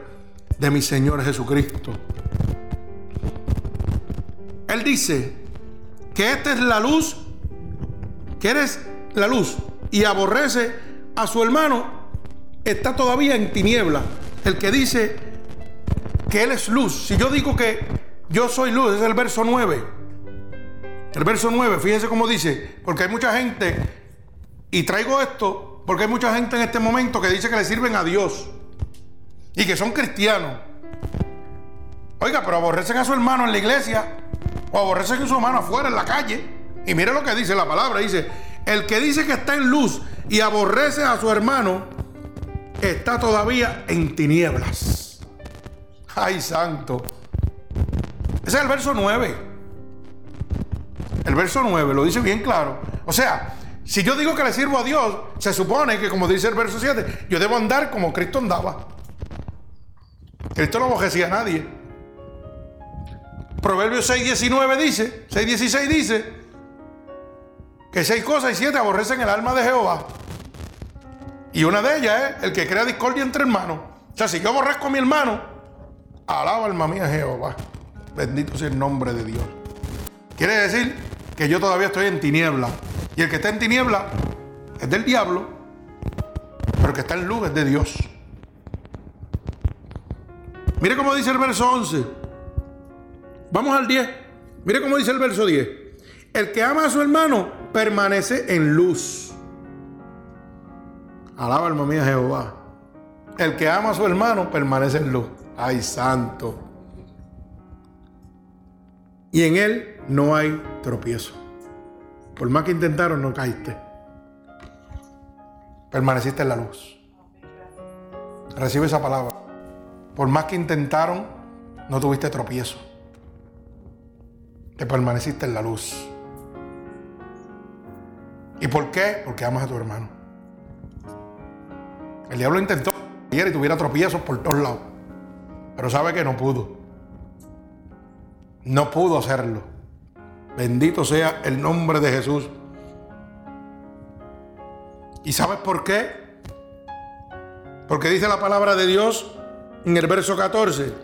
de mi Señor Jesucristo. Él dice que esta es la luz, que eres la luz y aborrece a su hermano, está todavía en tiniebla. El que dice que Él es luz. Si yo digo que yo soy luz, es el verso 9. El verso 9, fíjense cómo dice, porque hay mucha gente, y traigo esto, porque hay mucha gente en este momento que dice que le sirven a Dios y que son cristianos. Oiga, pero aborrecen a su hermano en la iglesia o aborrecen a su hermano afuera en la calle. Y mire lo que dice la palabra, dice, el que dice que está en luz y aborrece a su hermano, está todavía en tinieblas. Ay, santo. Ese es el verso 9. El verso 9 lo dice bien claro. O sea, si yo digo que le sirvo a Dios, se supone que, como dice el verso 7, yo debo andar como Cristo andaba. Cristo no aborrecía a nadie. Proverbios 6.19 dice, 6.16 dice, que seis cosas y siete aborrecen el alma de Jehová. Y una de ellas es el que crea discordia entre hermanos. O sea, si yo aborrezco a mi hermano, alaba alma mía Jehová. Bendito sea el nombre de Dios. Quiere decir que yo todavía estoy en tiniebla. Y el que está en tiniebla es del diablo, pero el que está en luz es de Dios. Mire cómo dice el verso 11. Vamos al 10. Mire cómo dice el verso 10. El que ama a su hermano permanece en luz. Alaba alma mía Jehová. El que ama a su hermano permanece en luz. Ay, santo. Y en él no hay tropiezo. Por más que intentaron, no caíste. Permaneciste en la luz. Recibe esa palabra. Por más que intentaron, no tuviste tropiezo. Te permaneciste en la luz. ¿Y por qué? Porque amas a tu hermano. El diablo intentó ayer y tuviera tropiezos por todos lados. Pero sabe que no pudo. No pudo hacerlo. Bendito sea el nombre de Jesús. ¿Y sabes por qué? Porque dice la palabra de Dios en el verso 14.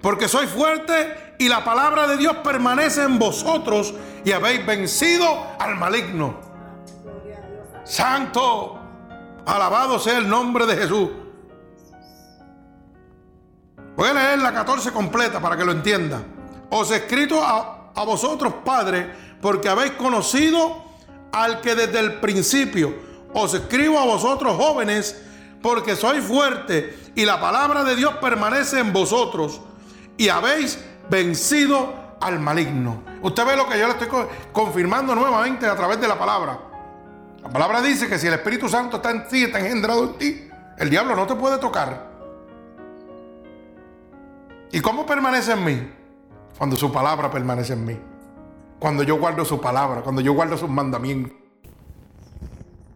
Porque soy fuerte y la palabra de Dios permanece en vosotros y habéis vencido al maligno. Santo, alabado sea el nombre de Jesús. Voy a leer la 14 completa para que lo entienda. Os he escrito a, a vosotros, padres, porque habéis conocido al que desde el principio os escribo a vosotros, jóvenes, porque sois fuerte y la palabra de Dios permanece en vosotros y habéis vencido al maligno. Usted ve lo que yo le estoy confirmando nuevamente a través de la palabra. La palabra dice que si el Espíritu Santo está en ti, está engendrado en ti, el diablo no te puede tocar. ¿Y cómo permanece en mí? Cuando su palabra permanece en mí. Cuando yo guardo su palabra, cuando yo guardo sus mandamientos.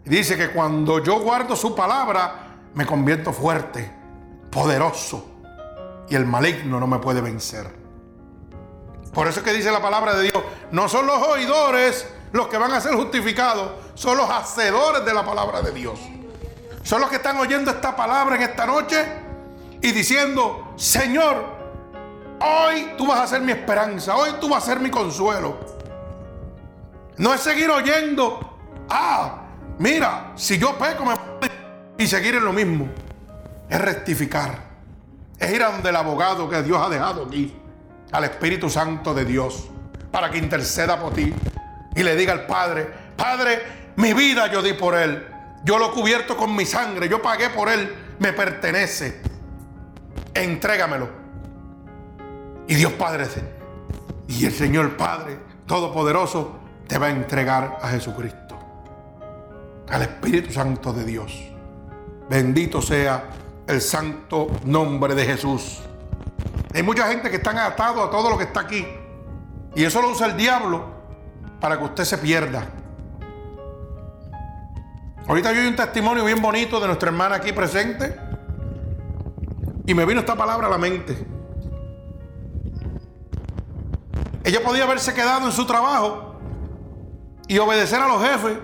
Dice que cuando yo guardo su palabra, me convierto fuerte, poderoso, y el maligno no me puede vencer. Por eso es que dice la palabra de Dios, no son los oidores los que van a ser justificados, son los hacedores de la palabra de Dios. Son los que están oyendo esta palabra en esta noche y diciendo, Señor, hoy tú vas a ser mi esperanza, hoy tú vas a ser mi consuelo. No es seguir oyendo, ah, mira, si yo peco me y seguir en lo mismo. Es rectificar. Es ir a donde el abogado que Dios ha dejado aquí al Espíritu Santo de Dios para que interceda por ti y le diga al Padre, Padre, mi vida yo di por Él, yo lo he cubierto con mi sangre, yo pagué por Él, me pertenece, entrégamelo. Y Dios Padre, y el Señor Padre Todopoderoso te va a entregar a Jesucristo, al Espíritu Santo de Dios. Bendito sea el santo nombre de Jesús. Hay mucha gente que están atados a todo lo que está aquí. Y eso lo usa el diablo para que usted se pierda. Ahorita yo hay un testimonio bien bonito de nuestra hermana aquí presente. Y me vino esta palabra a la mente. Ella podía haberse quedado en su trabajo y obedecer a los jefes.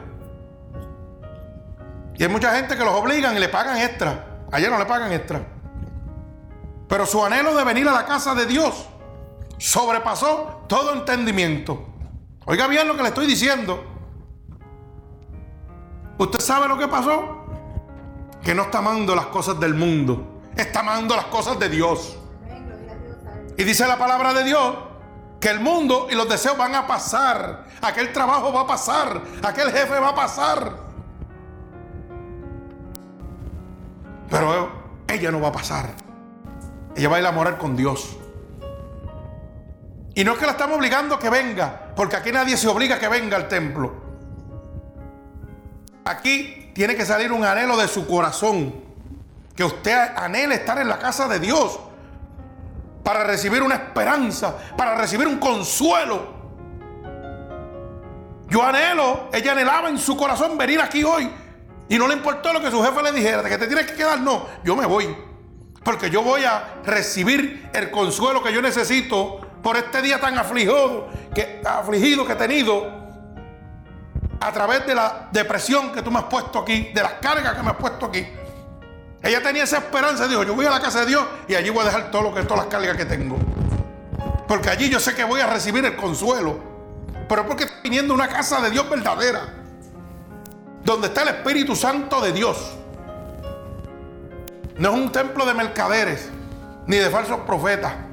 Y hay mucha gente que los obligan y le pagan extra. Ayer no le pagan extra. Pero su anhelo de venir a la casa de Dios sobrepasó todo entendimiento. Oiga bien lo que le estoy diciendo. ¿Usted sabe lo que pasó? Que no está amando las cosas del mundo, está amando las cosas de Dios. Y dice la palabra de Dios que el mundo y los deseos van a pasar, aquel trabajo va a pasar, aquel jefe va a pasar. Pero ella no va a pasar. Ella va a ir a con Dios. Y no es que la estamos obligando a que venga, porque aquí nadie se obliga a que venga al templo. Aquí tiene que salir un anhelo de su corazón, que usted anhele estar en la casa de Dios para recibir una esperanza, para recibir un consuelo. Yo anhelo, ella anhelaba en su corazón venir aquí hoy y no le importó lo que su jefe le dijera, de que te tienes que quedar, no, yo me voy. Porque yo voy a recibir el consuelo que yo necesito por este día tan afligido que, afligido que he tenido a través de la depresión que tú me has puesto aquí, de las cargas que me has puesto aquí. Ella tenía esa esperanza, dijo, yo voy a la casa de Dios y allí voy a dejar todo lo que todas las cargas que tengo. Porque allí yo sé que voy a recibir el consuelo. Pero porque estoy viniendo una casa de Dios verdadera. Donde está el Espíritu Santo de Dios. No es un templo de mercaderes, ni de falsos profetas.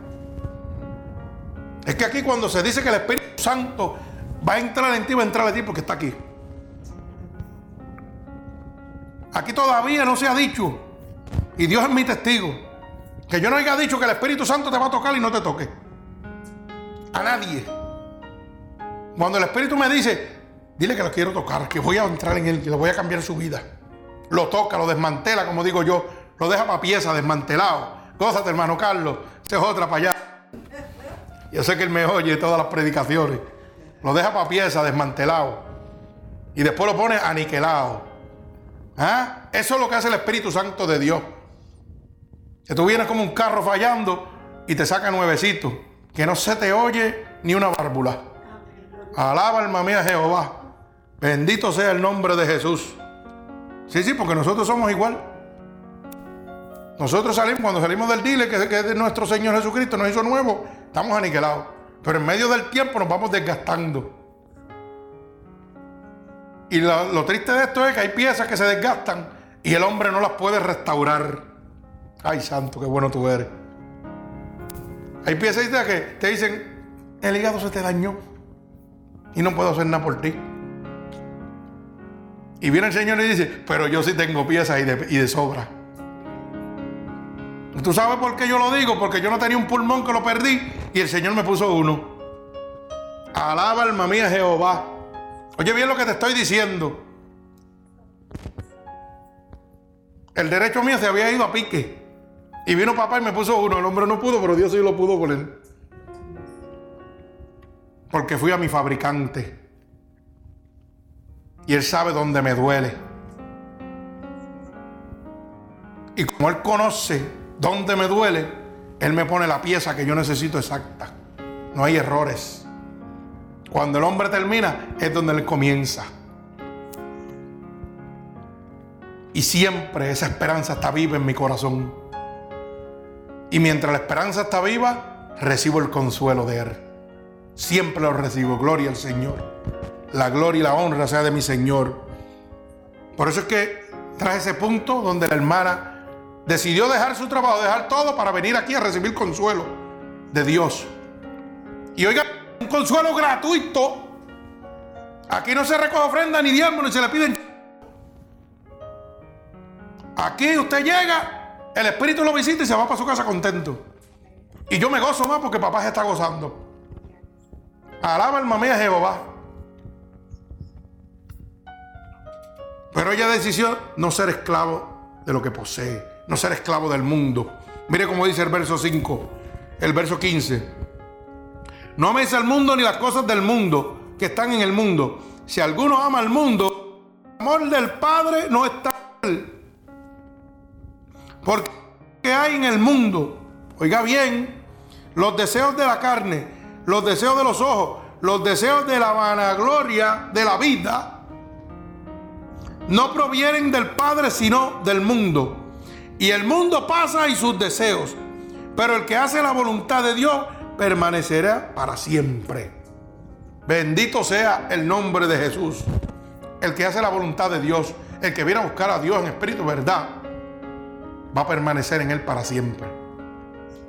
Es que aquí cuando se dice que el Espíritu Santo va a entrar en ti, va a entrar en ti porque está aquí. Aquí todavía no se ha dicho, y Dios es mi testigo, que yo no haya dicho que el Espíritu Santo te va a tocar y no te toque. A nadie. Cuando el Espíritu me dice, dile que lo quiero tocar, que voy a entrar en él, que le voy a cambiar su vida. Lo toca, lo desmantela, como digo yo, lo deja para pieza, desmantelado. Gózate, hermano Carlos, esa es otra para allá. Yo sé que él me oye todas las predicaciones. Lo deja para pieza, desmantelado. Y después lo pone aniquilado. ¿Ah? Eso es lo que hace el Espíritu Santo de Dios. Que tú vienes como un carro fallando y te saca nuevecito. Que no se te oye ni una bárbula. Alaba alma mía Jehová. Bendito sea el nombre de Jesús. Sí, sí, porque nosotros somos igual. Nosotros salimos, cuando salimos del dile que, es nuestro Señor Jesucristo, nos hizo nuevo, estamos aniquilados. Pero en medio del tiempo nos vamos desgastando. Y lo, triste de esto es que hay piezas que se desgastan y el hombre no las puede restaurar. Ay, santo, qué bueno tú eres. Hay piezas que te dicen, el hígado se te dañó y no puedo hacer nada por ti. Y viene el Señor y dice, pero yo sí tengo piezas de, y de sobra. ¿Tú sabes por qué yo lo digo? Porque yo no tenía un pulmón que lo perdí y el Señor me puso uno. Alaba alma mía Jehová. Oye bien lo que te estoy diciendo. El derecho mío se había ido a pique. Y vino papá y me puso uno. El hombre no pudo, pero Dios sí lo pudo con él. Porque fui a mi fabricante. Y él sabe dónde me duele. Y como él conoce donde me duele, Él me pone la pieza que yo necesito exacta. No hay errores. Cuando el hombre termina es donde Él comienza. Y siempre esa esperanza está viva en mi corazón. Y mientras la esperanza está viva, recibo el consuelo de Él. Siempre lo recibo. Gloria al Señor. La gloria y la honra sea de mi Señor. Por eso es que trae ese punto donde la hermana Decidió dejar su trabajo, dejar todo para venir aquí a recibir consuelo de Dios. Y oiga, un consuelo gratuito. Aquí no se recoge ofrenda ni diezmo ni se le piden. Aquí usted llega, el Espíritu lo visita y se va para su casa contento. Y yo me gozo más porque papá se está gozando. Alaba alma mía Jehová. Pero ella decidió no ser esclavo de lo que posee no ser esclavo del mundo. Mire cómo dice el verso 5, el verso 15. No améis al mundo ni las cosas del mundo que están en el mundo. Si alguno ama al mundo, el amor del Padre no está en él. Porque hay en el mundo, oiga bien, los deseos de la carne, los deseos de los ojos, los deseos de la vanagloria de la vida, no provienen del Padre, sino del mundo. Y el mundo pasa y sus deseos. Pero el que hace la voluntad de Dios permanecerá para siempre. Bendito sea el nombre de Jesús. El que hace la voluntad de Dios, el que viene a buscar a Dios en espíritu verdad, va a permanecer en Él para siempre.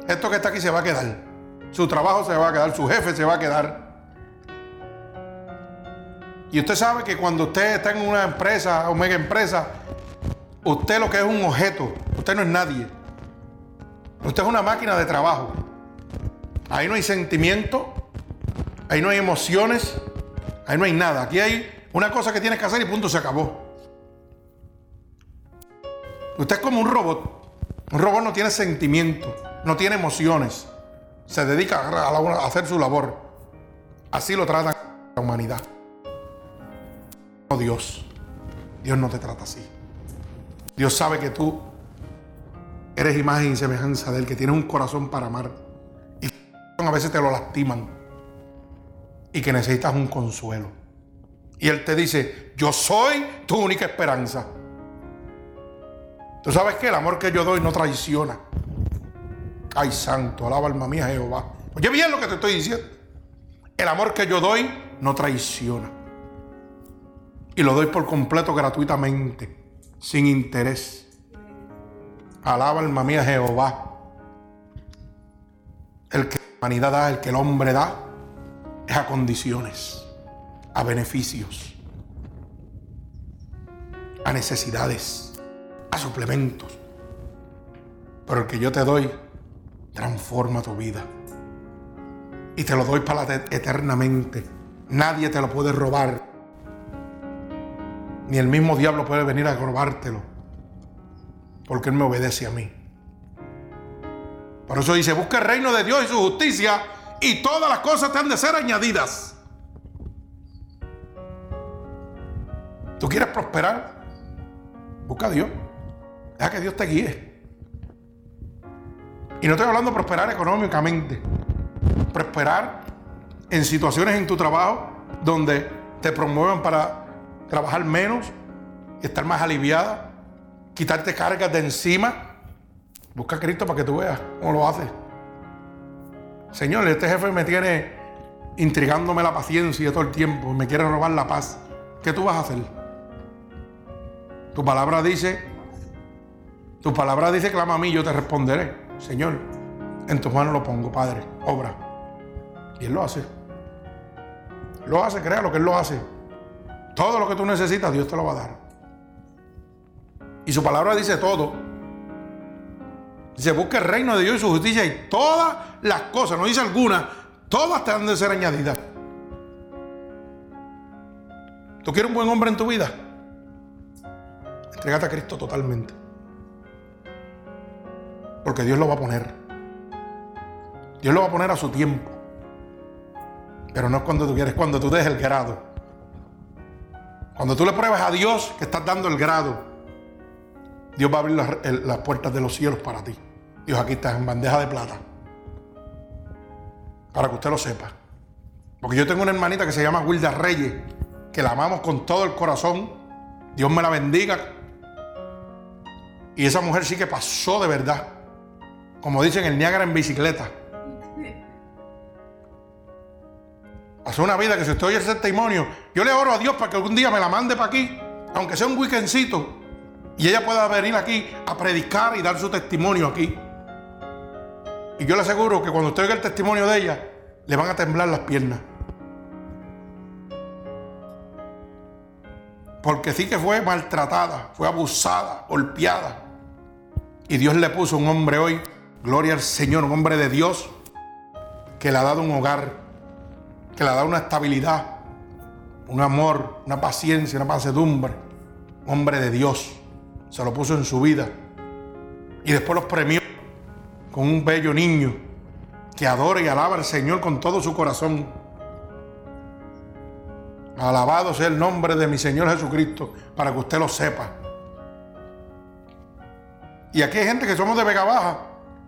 Esto que está aquí se va a quedar. Su trabajo se va a quedar, su jefe se va a quedar. Y usted sabe que cuando usted está en una empresa o mega empresa, usted lo que es un objeto, usted no es nadie. Usted es una máquina de trabajo. Ahí no hay sentimiento, ahí no hay emociones, ahí no hay nada. Aquí hay una cosa que tienes que hacer y punto, se acabó. Usted es como un robot. Un robot no tiene sentimiento, no tiene emociones. Se dedica a hacer su labor. Así lo trata la humanidad. No Dios. Dios no te trata así. Dios sabe que tú eres imagen y semejanza de Él, que tienes un corazón para amar. Y a veces te lo lastiman. Y que necesitas un consuelo. Y Él te dice, yo soy tu única esperanza. Tú sabes que el amor que yo doy no traiciona. Ay, santo, alaba alma mía Jehová. Oye bien lo que te estoy diciendo. El amor que yo doy no traiciona. Y lo doy por completo gratuitamente, sin interés. Alaba alma mía Jehová. El que la humanidad da, el que el hombre da, es a condiciones, a beneficios, a necesidades, a suplementos. Pero el que yo te doy transforma tu vida. Y te lo doy para eternamente. Nadie te lo puede robar. Ni el mismo diablo puede venir a robártelo. Porque Él me obedece a mí. Por eso dice, busca el reino de Dios y su justicia y todas las cosas te han de ser añadidas. ¿Tú quieres prosperar? Busca a Dios. Deja que Dios te guíe. Y no estoy hablando de prosperar económicamente. Prosperar en situaciones en tu trabajo donde te promuevan para trabajar menos, estar más aliviada, quitarte cargas de encima. Busca a Cristo para que tú veas cómo lo hace. Señor, este jefe me tiene intrigándome la paciencia todo el tiempo, me quiere robar la paz. ¿Qué tú vas a hacer? Tu palabra dice, tu palabra dice, clama a mí, yo te responderé. Señor, en tus manos lo pongo, Padre, obra. Y Él lo hace. Lo hace, créalo que Él lo hace. Todo lo que tú necesitas, Dios te lo va a dar. Y su palabra dice todo. Dice, busca el reino de Dios y su justicia y todas las cosas, no dice algunas, todas te han de ser añadidas. ¿Tú quieres un buen hombre en tu vida? Entrégate a Cristo totalmente. Porque Dios lo va a poner. Dios lo va a poner a su tiempo. Pero no es cuando tú quieres, cuando tú dejes el grado. Cuando tú le pruebas a Dios que estás dando el grado, Dios va a abrir las, puertas de los cielos para ti. Dios aquí está en bandeja de plata. Para que usted lo sepa. Porque yo tengo una hermanita que se llama Wilda Reyes, que la amamos con todo el corazón. Dios me la bendiga. Y esa mujer sí que pasó de verdad. Como dicen, el Niágara en bicicleta. Pasó una vida que si usted oye ese testimonio, yo le oro a Dios para que algún día me la mande para aquí, aunque sea un weekendcito, y ella pueda venir aquí a predicar y dar su testimonio aquí. Y yo le aseguro que cuando usted oiga el testimonio de ella, le van a temblar las piernas. Porque sí que fue maltratada, fue abusada, golpeada. Y Dios le puso un hombre hoy, gloria al Señor, un hombre de Dios, que le ha dado un hogar que le da una estabilidad, un amor, una paciencia, una pasedumbre. Hombre de Dios. Se lo puso en su vida. Y después los premió con un bello niño que adora y alaba al Señor con todo su corazón. Alabado sea el nombre de mi Señor Jesucristo para que usted lo sepa. Y aquí hay gente que somos de Vega Baja.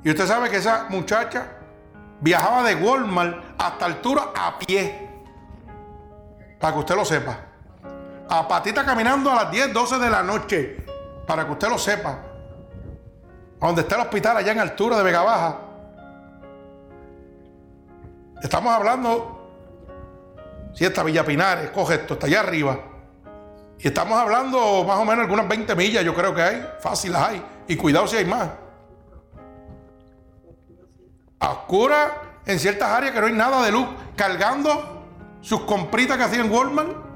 Y usted sabe que esa muchacha viajaba de Walmart hasta altura a pie. Para que usted lo sepa. A patita caminando a las 10, 12 de la noche. Para que usted lo sepa. Donde está el hospital allá en altura de Vega Baja. Estamos hablando, si esta Villa Pinar, coge esto, está allá arriba. Y estamos hablando más o menos algunas 20 millas, yo creo que hay, fáciles hay. Y cuidado si hay más. A oscura en ciertas áreas que no hay nada de luz, cargando sus compritas que hacía en Walmart.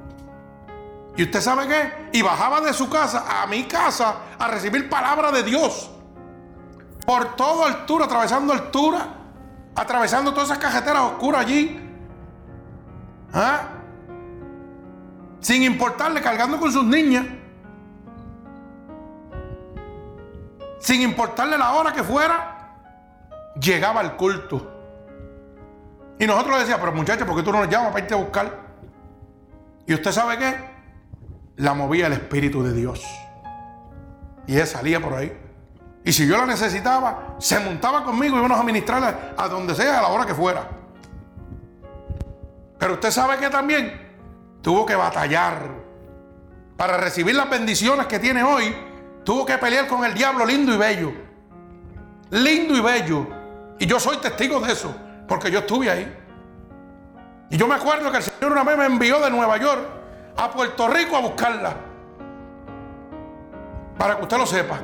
¿Y usted sabe qué? Y bajaba de su casa a mi casa a recibir palabra de Dios. Por toda altura, atravesando altura, atravesando todas esas cajeteras oscuras allí. ¿Ah? Sin importarle, cargando con sus niñas. Sin importarle la hora que fuera, llegaba al culto. Y nosotros le decíamos, pero muchachos, ¿por qué tú no nos llamas para irte a buscar? Y usted sabe qué? La movía el Espíritu de Dios. Y ella salía por ahí. Y si yo la necesitaba, se montaba conmigo y íbamos a ministrarla a donde sea, a la hora que fuera. Pero usted sabe que también tuvo que batallar para recibir las bendiciones que tiene hoy. Tuvo que pelear con el diablo lindo y bello. Lindo y bello. Y yo soy testigo de eso, porque yo estuve ahí. Y yo me acuerdo que el Señor una vez me envió de Nueva York a Puerto Rico a buscarla. Para que usted lo sepa.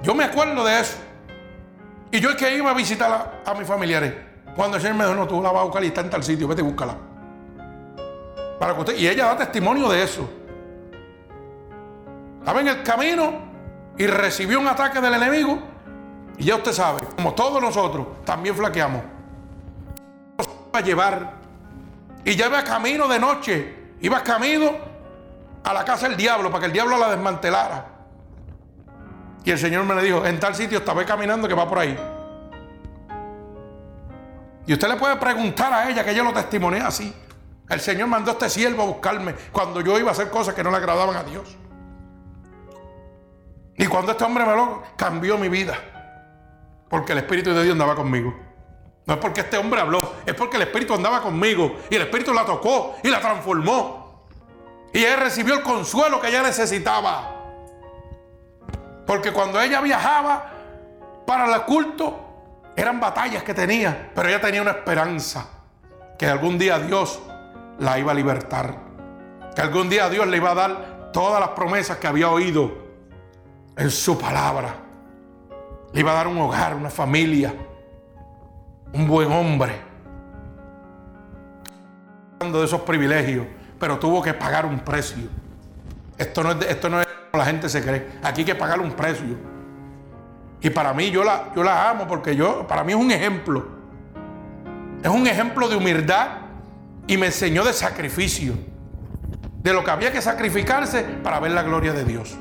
Yo me acuerdo de eso. Y yo es que iba a visitar a, mis familiares. Cuando el Señor me dijo, no, tú la vas a buscar y está en tal sitio, vete y búscala. Para que usted, y ella da testimonio de eso. Estaba en el camino y recibió un ataque del enemigo. Y ya usted sabe, como todos nosotros, también flaqueamos. A llevar. Y ya iba camino de noche. Iba camino a la casa del diablo para que el diablo la desmantelara. Y el Señor me dijo, en tal sitio estaba caminando que va por ahí. Y usted le puede preguntar a ella que ella lo testimonea así. El Señor mandó a este siervo a buscarme cuando yo iba a hacer cosas que no le agradaban a Dios. Y cuando este hombre me lo cambió mi vida. Porque el Espíritu de Dios andaba conmigo. No es porque este hombre habló, es porque el Espíritu andaba conmigo. Y el Espíritu la tocó y la transformó. Y él recibió el consuelo que ella necesitaba. Porque cuando ella viajaba para el culto, eran batallas que tenía, pero ella tenía una esperanza que algún día Dios la iba a libertar, que algún día Dios le iba a dar todas las promesas que había oído en su palabra. Le iba a dar un hogar, una familia, un buen hombre. De esos privilegios, pero tuvo que pagar un precio. Esto no es, esto no es la gente se cree. Aquí hay que pagar un precio. Y para mí yo la, yo la amo porque yo, para mí es un ejemplo. Es un ejemplo de humildad y me enseñó de sacrificio. De lo que había que sacrificarse para ver la gloria de Dios.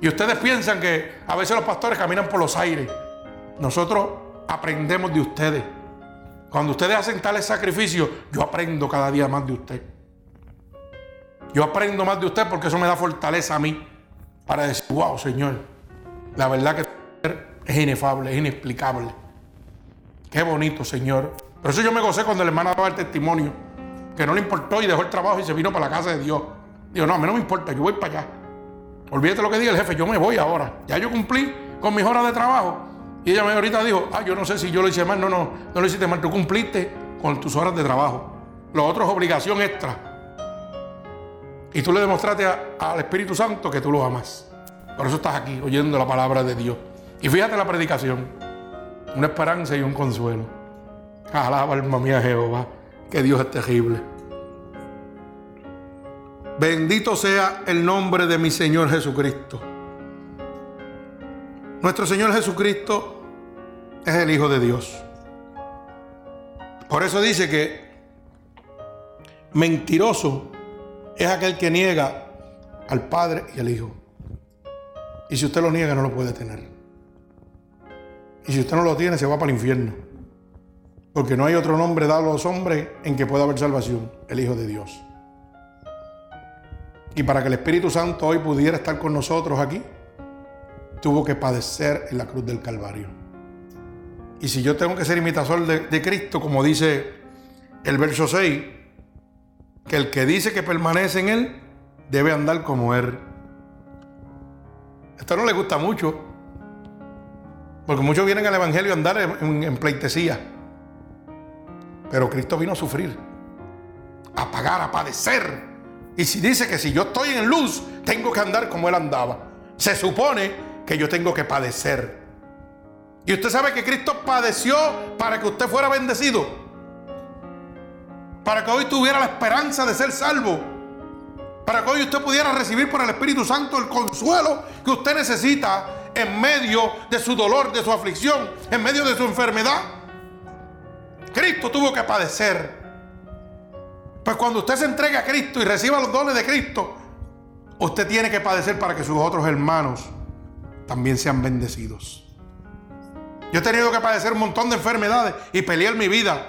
Y ustedes piensan que a veces los pastores caminan por los aires. Nosotros aprendemos de ustedes. Cuando ustedes hacen tales sacrificios, yo aprendo cada día más de usted. Yo aprendo más de usted porque eso me da fortaleza a mí para decir, wow, Señor, la verdad que es inefable, es inexplicable. Qué bonito, Señor. Por eso yo me gocé cuando el hermano daba el testimonio, que no le importó y dejó el trabajo y se vino para la casa de Dios. Digo, no, a mí no me importa, yo voy para allá. Olvídate lo que diga el jefe, yo me voy ahora. Ya yo cumplí con mis horas de trabajo. Y ella me ahorita dijo, ah, yo no sé si yo lo hice mal. No, no, no lo hiciste mal. Tú cumpliste con tus horas de trabajo. Lo otro es obligación extra. Y tú le demostraste al Espíritu Santo que tú lo amas. Por eso estás aquí oyendo la palabra de Dios. Y fíjate la predicación. Una esperanza y un consuelo. Alaba alma mía Jehová, que Dios es terrible. Bendito sea el nombre de mi Señor Jesucristo. Nuestro Señor Jesucristo es el Hijo de Dios. Por eso dice que mentiroso es aquel que niega al Padre y al Hijo. Y si usted lo niega, no lo puede tener. Y si usted no lo tiene, se va para el infierno. Porque no hay otro nombre dado a los hombres en que pueda haber salvación, el Hijo de Dios. Y para que el Espíritu Santo hoy pudiera estar con nosotros aquí, tuvo que padecer en la cruz del Calvario. Y si yo tengo que ser imitador de, Cristo, como dice el verso 6, que el que dice que permanece en Él debe andar como Él. Esto no le gusta mucho, porque muchos vienen al Evangelio a andar en, pleitesía. Pero Cristo vino a sufrir, a pagar, a padecer. Y si dice que si yo estoy en luz, tengo que andar como Él andaba. Se supone que yo tengo que padecer. Y usted sabe que Cristo padeció para que usted fuera bendecido. Para que hoy tuviera la esperanza de ser salvo. Para que hoy usted pudiera recibir por el Espíritu Santo el consuelo que usted necesita en medio de su dolor, de su aflicción, en medio de su enfermedad. Cristo tuvo que padecer. Pues cuando usted se entregue a Cristo y reciba los dones de Cristo, usted tiene que padecer para que sus otros hermanos también sean bendecidos. Yo he tenido que padecer un montón de enfermedades y pelear mi vida.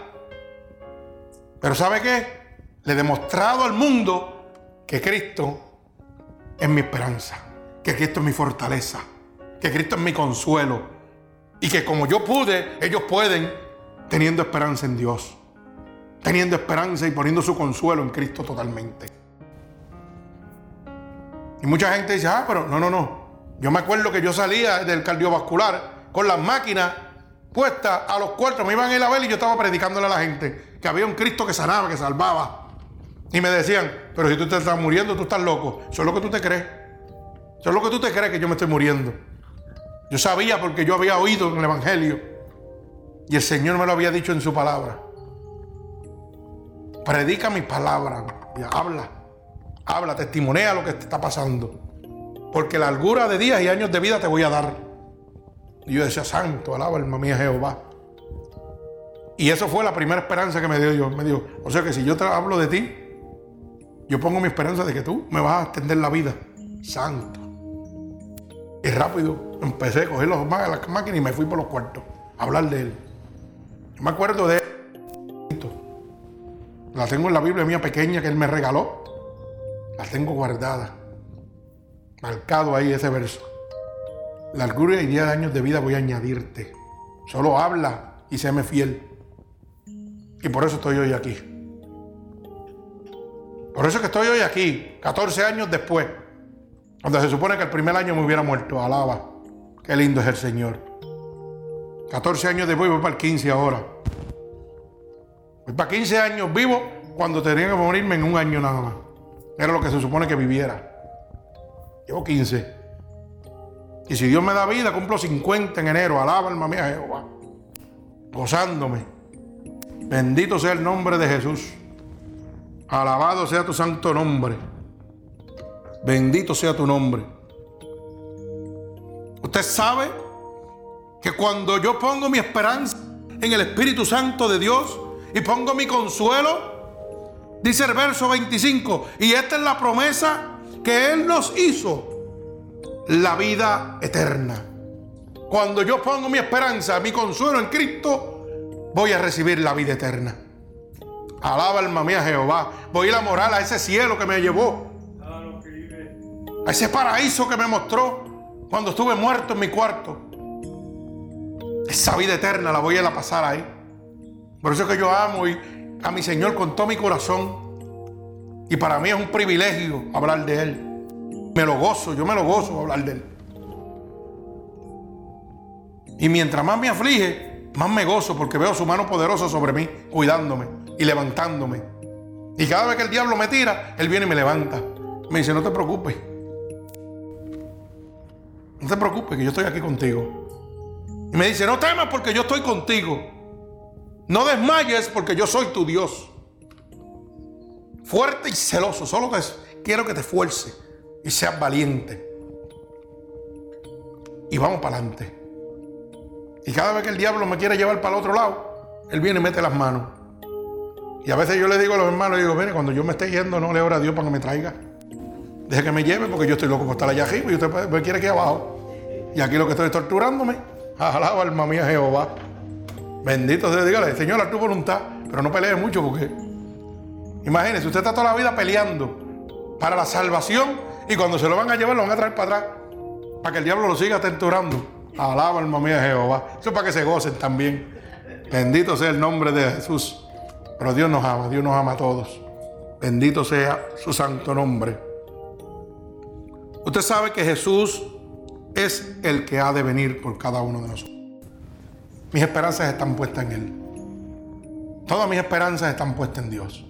Pero ¿sabe qué? Le he demostrado al mundo que Cristo es mi esperanza, que Cristo es mi fortaleza, que Cristo es mi consuelo y que como yo pude, ellos pueden teniendo esperanza en Dios, teniendo esperanza y poniendo su consuelo en Cristo totalmente. Y mucha gente dice, ah, pero no, no, no. Yo me acuerdo que yo salía del cardiovascular con las máquinas puestas a los cuartos. Me iban a ir a ver y yo estaba predicándole a la gente que había un Cristo que sanaba, que salvaba. Y me decían, pero si tú te estás muriendo, tú estás loco. Eso es lo que tú te crees. Eso es lo que tú te crees que yo me estoy muriendo. Yo sabía porque yo había oído en el Evangelio. Y el Señor me lo había dicho en su palabra. Predica mi palabra. Y habla. Habla, testimonea lo que te está pasando. Porque la largura de días y años de vida te voy a dar. Y yo decía, santo, alaba alma mía Jehová. Y eso fue la primera esperanza que me dio Dios. Me dijo, o sea que si yo te hablo de ti, yo pongo mi esperanza de que tú me vas a extender la vida. Santo. Y rápido empecé a coger los, las máquinas y me fui por los cuartos a hablar de él. Yo me acuerdo de él. La tengo en la Biblia mía pequeña que él me regaló. La tengo guardada. Marcado ahí ese verso largura y 10 años de vida voy a añadirte. Solo habla y séme fiel. Y por eso estoy hoy aquí. Por eso que estoy hoy aquí, 14 años después, donde se supone que el primer año me hubiera muerto. Alaba. Qué lindo es el Señor. 14 años después voy para el 15 ahora. Voy para 15 años vivo cuando tenía que morirme en un año nada más. Era lo que se supone que viviera. Llevo 15. Y si Dios me da vida, cumplo 50 en enero. Alaba alma mía Jehová. Gozándome. Bendito sea el nombre de Jesús. Alabado sea tu santo nombre. Bendito sea tu nombre. Usted sabe que cuando yo pongo mi esperanza en el Espíritu Santo de Dios y pongo mi consuelo, dice el verso 25, y esta es la promesa que Él nos hizo la vida eterna. Cuando yo pongo mi esperanza, mi consuelo en Cristo, voy a recibir la vida eterna. Alaba alma mía Jehová. Voy a ir a morar a ese cielo que me llevó. A ese paraíso que me mostró cuando estuve muerto en mi cuarto. Esa vida eterna la voy a, pasar ahí. Por eso es que yo amo a mi Señor con todo mi corazón. Y para mí es un privilegio hablar de Él. Me lo gozo, yo me lo gozo hablar de Él. Y mientras más me aflige, más me gozo porque veo su mano poderosa sobre mí, cuidándome y levantándome. Y cada vez que el diablo me tira, Él viene y me levanta. Me dice, no te preocupes. No te preocupes, que yo estoy aquí contigo. Y me dice, no temas porque yo estoy contigo. No desmayes porque yo soy tu Dios. Fuerte y celoso. Solo que quiero que te esfuerces y seas valiente. Y vamos para adelante. Y cada vez que el diablo me quiere llevar para el otro lado, él viene y mete las manos. Y a veces yo le digo a los hermanos, digo, mire, cuando yo me esté yendo, no le ore a Dios para que me traiga. Deje que me lleve porque yo estoy loco por estar allá arriba y usted me quiere aquí abajo. Y aquí lo que estoy es torturándome. Alaba alma mía Jehová. Bendito sea, dígale, Señor, a tu voluntad, pero no pelee mucho porque... Imagínese, usted está toda la vida peleando para la salvación y cuando se lo van a llevar, lo van a traer para atrás. Para que el diablo lo siga tenturando. Alaba alma mía Jehová. Eso es para que se gocen también. Bendito sea el nombre de Jesús. Pero Dios nos ama, Dios nos ama a todos. Bendito sea su santo nombre. Usted sabe que Jesús es el que ha de venir por cada uno de nosotros. Mis esperanzas están puestas en Él. Todas mis esperanzas están puestas en Dios.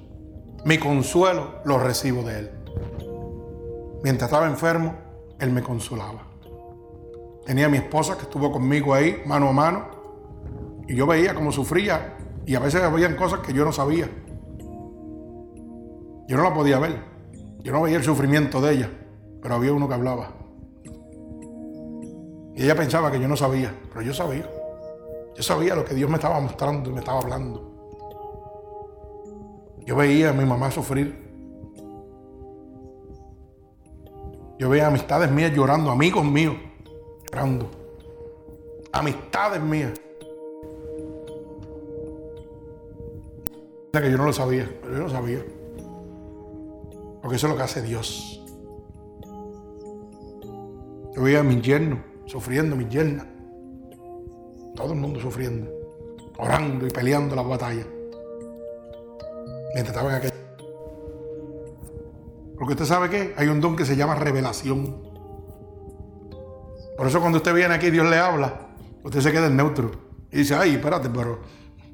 Mi consuelo lo recibo de Él. Mientras estaba enfermo, Él me consolaba. Tenía a mi esposa que estuvo conmigo ahí, mano a mano, y yo veía cómo sufría, y a veces habían cosas que yo no sabía. Yo no la podía ver. Yo no veía el sufrimiento de ella, pero había uno que hablaba. Y ella pensaba que yo no sabía, pero yo sabía. Yo sabía lo que Dios me estaba mostrando y me estaba hablando. Yo veía a mi mamá sufrir. Yo veía amistades mías llorando, amigos míos llorando. Amistades mías. Que yo no lo sabía, pero yo lo sabía. Porque eso es lo que hace Dios. Yo veía a mi yerno sufriendo, mi yerna. Todo el mundo sufriendo, orando y peleando las batallas. Mientras estaba en aquel. Porque usted sabe que hay un don que se llama revelación. Por eso cuando usted viene aquí, Dios le habla, usted se queda en neutro. Y dice, ay, espérate, pero,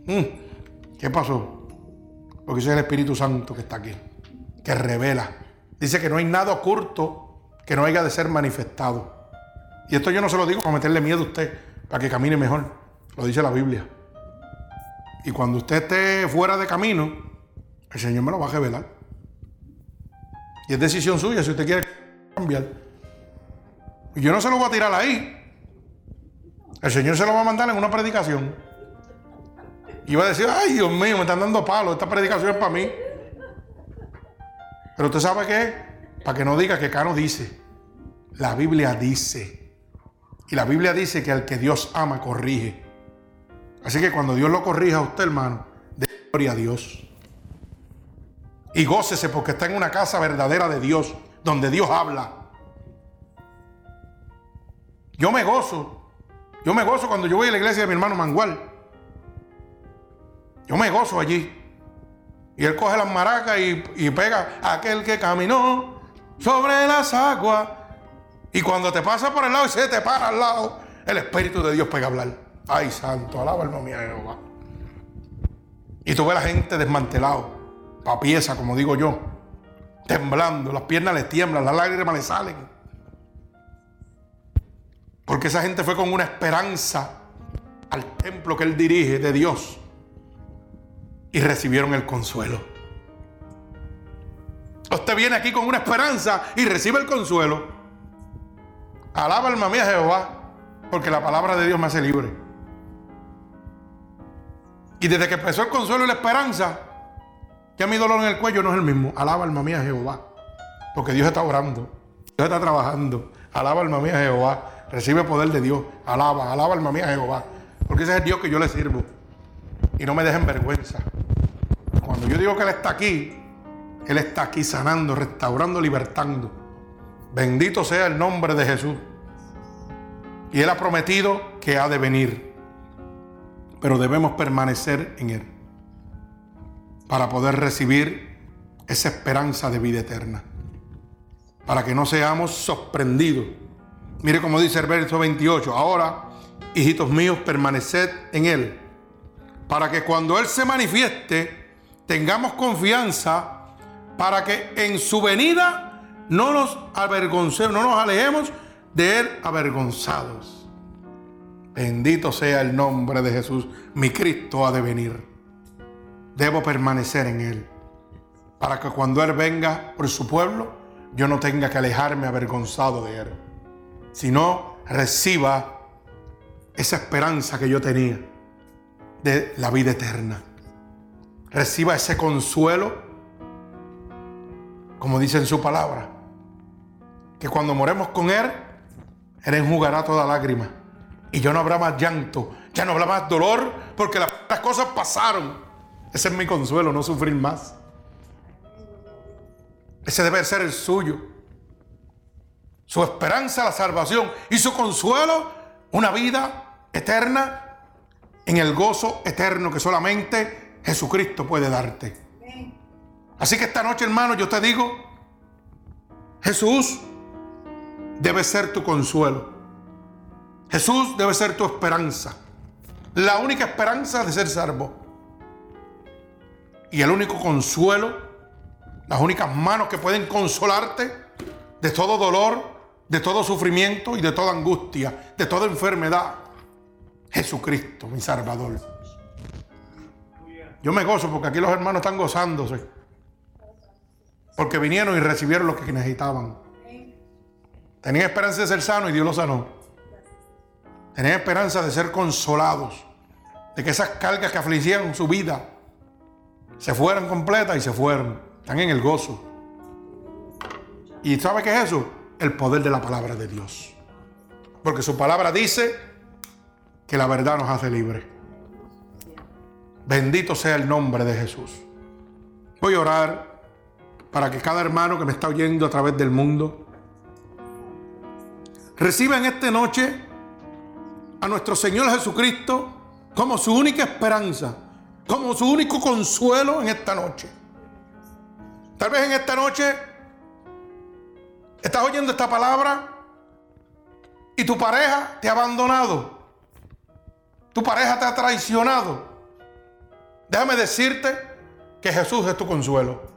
mm, ¿qué pasó? Porque es el Espíritu Santo que está aquí que revela. Dice que no hay nada oculto que no haya de ser manifestado. Y esto yo no se lo digo para meterle miedo a usted, para que camine mejor. Lo dice la Biblia. Y cuando usted esté fuera de camino, el Señor me lo va a revelar. Y es decisión suya si usted quiere cambiar. Y yo no se lo voy a tirar ahí. El Señor se lo va a mandar en una predicación. Y va a decir, ay Dios mío, me están dando palos, esta predicación es para mí. Pero usted sabe qué? Para que no diga que Cano dice. La Biblia dice. Y la Biblia dice que al que Dios ama corrige. Así que cuando Dios lo corrija a usted, hermano, de gloria a Dios. Y gócese porque está en una casa verdadera de Dios, donde Dios habla. Yo me gozo. Yo me gozo cuando yo voy a la iglesia de mi hermano Mangual. Yo me gozo allí. Y él coge las maracas y, pega a aquel que caminó sobre las aguas. Y cuando te pasa por el lado y se te para al lado, el Espíritu de Dios pega a hablar. Ay, santo, alaba alma mía Jehová. Y tú ves la gente desmantelado, papieza, como digo yo, temblando, las piernas le tiemblan, las lágrimas le salen. Porque esa gente fue con una esperanza al templo que él dirige de Dios y recibieron el consuelo. Usted viene aquí con una esperanza y recibe el consuelo. Alaba alma mía Jehová, porque la palabra de Dios me hace libre. Y desde que empezó el consuelo y la esperanza, ya mi dolor en el cuello no es el mismo. Alaba alma mía Jehová, porque Dios está orando, Dios está trabajando. Alaba alma mía Jehová, recibe poder de Dios. Alaba, alaba alma mía Jehová, porque ese es el Dios que yo le sirvo. Y no me dejen vergüenza. Cuando yo digo que Él está aquí, Él está aquí sanando, restaurando, libertando. Bendito sea el nombre de Jesús. Y Él ha prometido que ha de venir. Pero debemos permanecer en Él para poder recibir esa esperanza de vida eterna. Para que no seamos sorprendidos. Mire como dice el verso 28. Ahora, hijitos míos, permaneced en Él. Para que cuando Él se manifieste, tengamos confianza para que en su venida no nos avergoncemos, no nos alejemos de Él avergonzados. Bendito sea el nombre de Jesús. Mi Cristo ha de venir. Debo permanecer en Él. Para que cuando Él venga por su pueblo, yo no tenga que alejarme avergonzado de Él. Sino reciba esa esperanza que yo tenía de la vida eterna reciba ese consuelo, como dice en su palabra, que cuando moremos con Él, Él enjugará toda lágrima y ya no habrá más llanto, ya no habrá más dolor, porque las, las cosas pasaron. Ese es mi consuelo, no sufrir más. Ese debe ser el suyo. Su esperanza, la salvación y su consuelo, una vida eterna en el gozo eterno que solamente Jesucristo puede darte. Así que esta noche, hermano, yo te digo, Jesús debe ser tu consuelo. Jesús debe ser tu esperanza. La única esperanza de ser salvo. y el único consuelo, las únicas manos que pueden consolarte de todo dolor, de todo sufrimiento y de toda angustia, de toda enfermedad. Jesucristo, mi Salvador. Yo me gozo porque aquí los hermanos están gozándose. Porque vinieron y recibieron lo que necesitaban. Tenían esperanza de ser sanos y Dios los sanó. Tenían esperanza de ser consolados. De que esas cargas que afligían su vida se fueran completas y se fueron. Están en el gozo. ¿Y sabe qué es eso? El poder de la palabra de Dios. Porque su palabra dice que la verdad nos hace libres. Bendito sea el nombre de Jesús. Voy a orar para que cada hermano que me está oyendo a través del mundo reciba en esta noche a nuestro Señor Jesucristo como su única esperanza, como su único consuelo en esta noche. Tal vez en esta noche estás oyendo esta palabra y tu pareja te ha abandonado. Tu pareja te ha traicionado. Déjame decirte que Jesús es tu consuelo.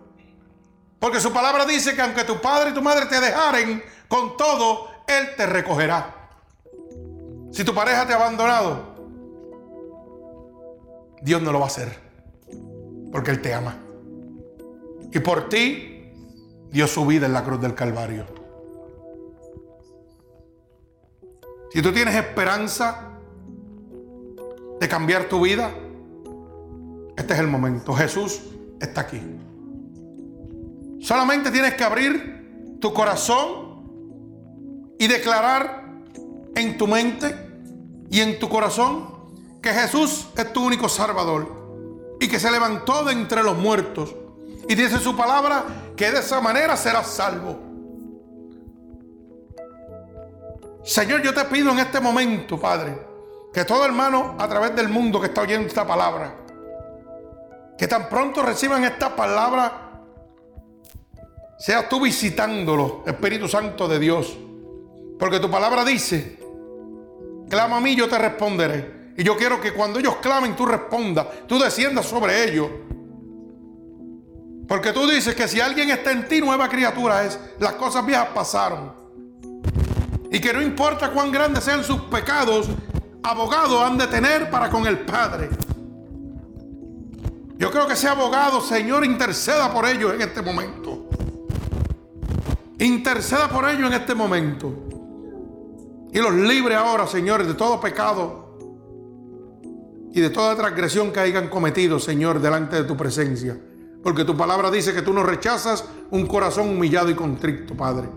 Porque su palabra dice que aunque tu padre y tu madre te dejaren con todo, Él te recogerá. Si tu pareja te ha abandonado, Dios no lo va a hacer. Porque Él te ama. Y por ti dio su vida en la cruz del Calvario. Si tú tienes esperanza de cambiar tu vida, este es el momento. Jesús está aquí. Solamente tienes que abrir tu corazón y declarar en tu mente y en tu corazón que Jesús es tu único salvador y que se levantó de entre los muertos. Y dice su palabra que de esa manera serás salvo. Señor, yo te pido en este momento, Padre, que todo hermano a través del mundo que está oyendo esta palabra, que tan pronto reciban esta palabra, seas tú visitándolo, Espíritu Santo de Dios. Porque tu palabra dice, clama a mí, yo te responderé. Y yo quiero que cuando ellos clamen, tú respondas, tú desciendas sobre ellos. Porque tú dices que si alguien está en ti, nueva criatura es. Las cosas viejas pasaron. Y que no importa cuán grandes sean sus pecados, abogado han de tener para con el Padre. Yo creo que ese abogado, Señor, interceda por ellos en este momento. Interceda por ellos en este momento. Y los libre ahora, Señor, de todo pecado y de toda transgresión que hayan cometido, Señor, delante de tu presencia. Porque tu palabra dice que tú no rechazas un corazón humillado y contrito, Padre.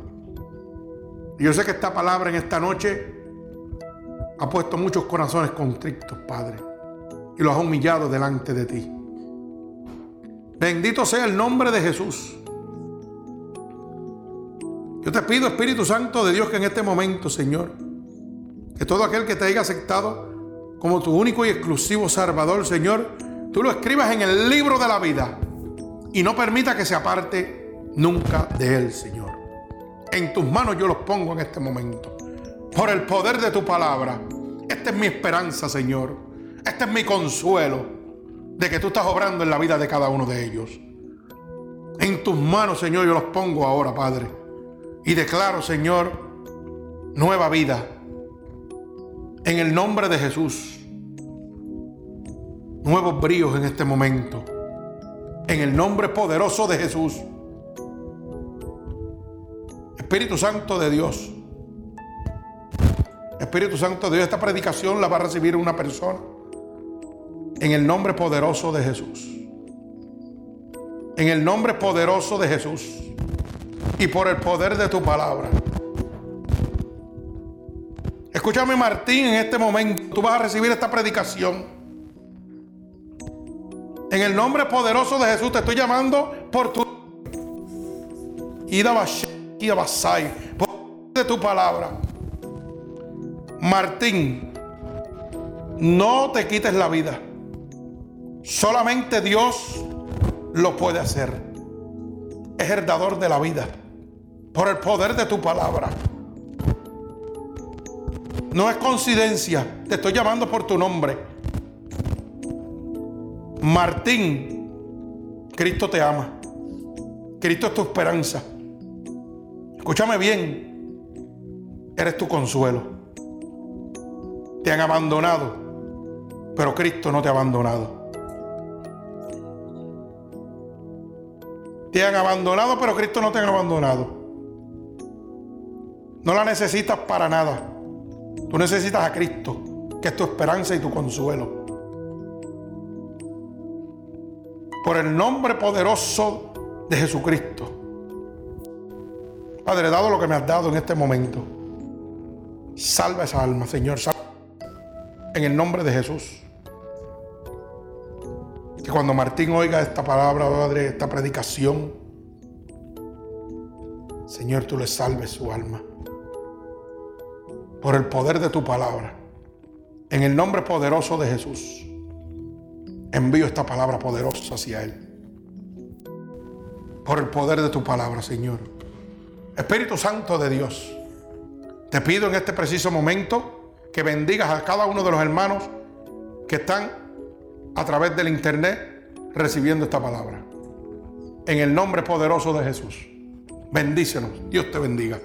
Yo sé que esta palabra en esta noche ha puesto muchos corazones contrictos, Padre. Y los ha humillado delante de ti. Bendito sea el nombre de Jesús. Yo te pido, Espíritu Santo de Dios, que en este momento, Señor, que todo aquel que te haya aceptado como tu único y exclusivo Salvador, Señor, tú lo escribas en el libro de la vida y no permita que se aparte nunca de él, Señor. En tus manos yo los pongo en este momento. Por el poder de tu palabra. Esta es mi esperanza, Señor. Este es mi consuelo de que tú estás obrando en la vida de cada uno de ellos. En tus manos, Señor, yo los pongo ahora, Padre. Y declaro, Señor, nueva vida. En el nombre de Jesús. Nuevos bríos en este momento. En el nombre poderoso de Jesús. Espíritu Santo de Dios. Espíritu Santo de Dios, esta predicación la va a recibir una persona en el nombre poderoso de Jesús. En el nombre poderoso de Jesús. Y por el poder de tu palabra. Escúchame Martín, en este momento tú vas a recibir esta predicación. En el nombre poderoso de Jesús te estoy llamando por tu por de tu palabra. Martín, no te quites la vida. Solamente Dios lo puede hacer. Es el dador de la vida. Por el poder de tu palabra. No es coincidencia. Te estoy llamando por tu nombre. Martín, Cristo te ama. Cristo es tu esperanza. Escúchame bien. Eres tu consuelo. Te han abandonado, pero Cristo no te ha abandonado. Te han abandonado, pero Cristo no te ha abandonado. No la necesitas para nada. Tú necesitas a Cristo, que es tu esperanza y tu consuelo. Por el nombre poderoso de Jesucristo. Padre, dado lo que me has dado en este momento, salva esa alma, Señor. Salva en el nombre de Jesús. Que cuando Martín oiga esta palabra, Padre, esta predicación, Señor, tú le salves su alma. Por el poder de tu palabra. En el nombre poderoso de Jesús. Envío esta palabra poderosa hacia Él. Por el poder de tu palabra, Señor. Espíritu Santo de Dios, te pido en este preciso momento que bendigas a cada uno de los hermanos que están a través del internet recibiendo esta palabra. En el nombre poderoso de Jesús. Bendícenos. Dios te bendiga.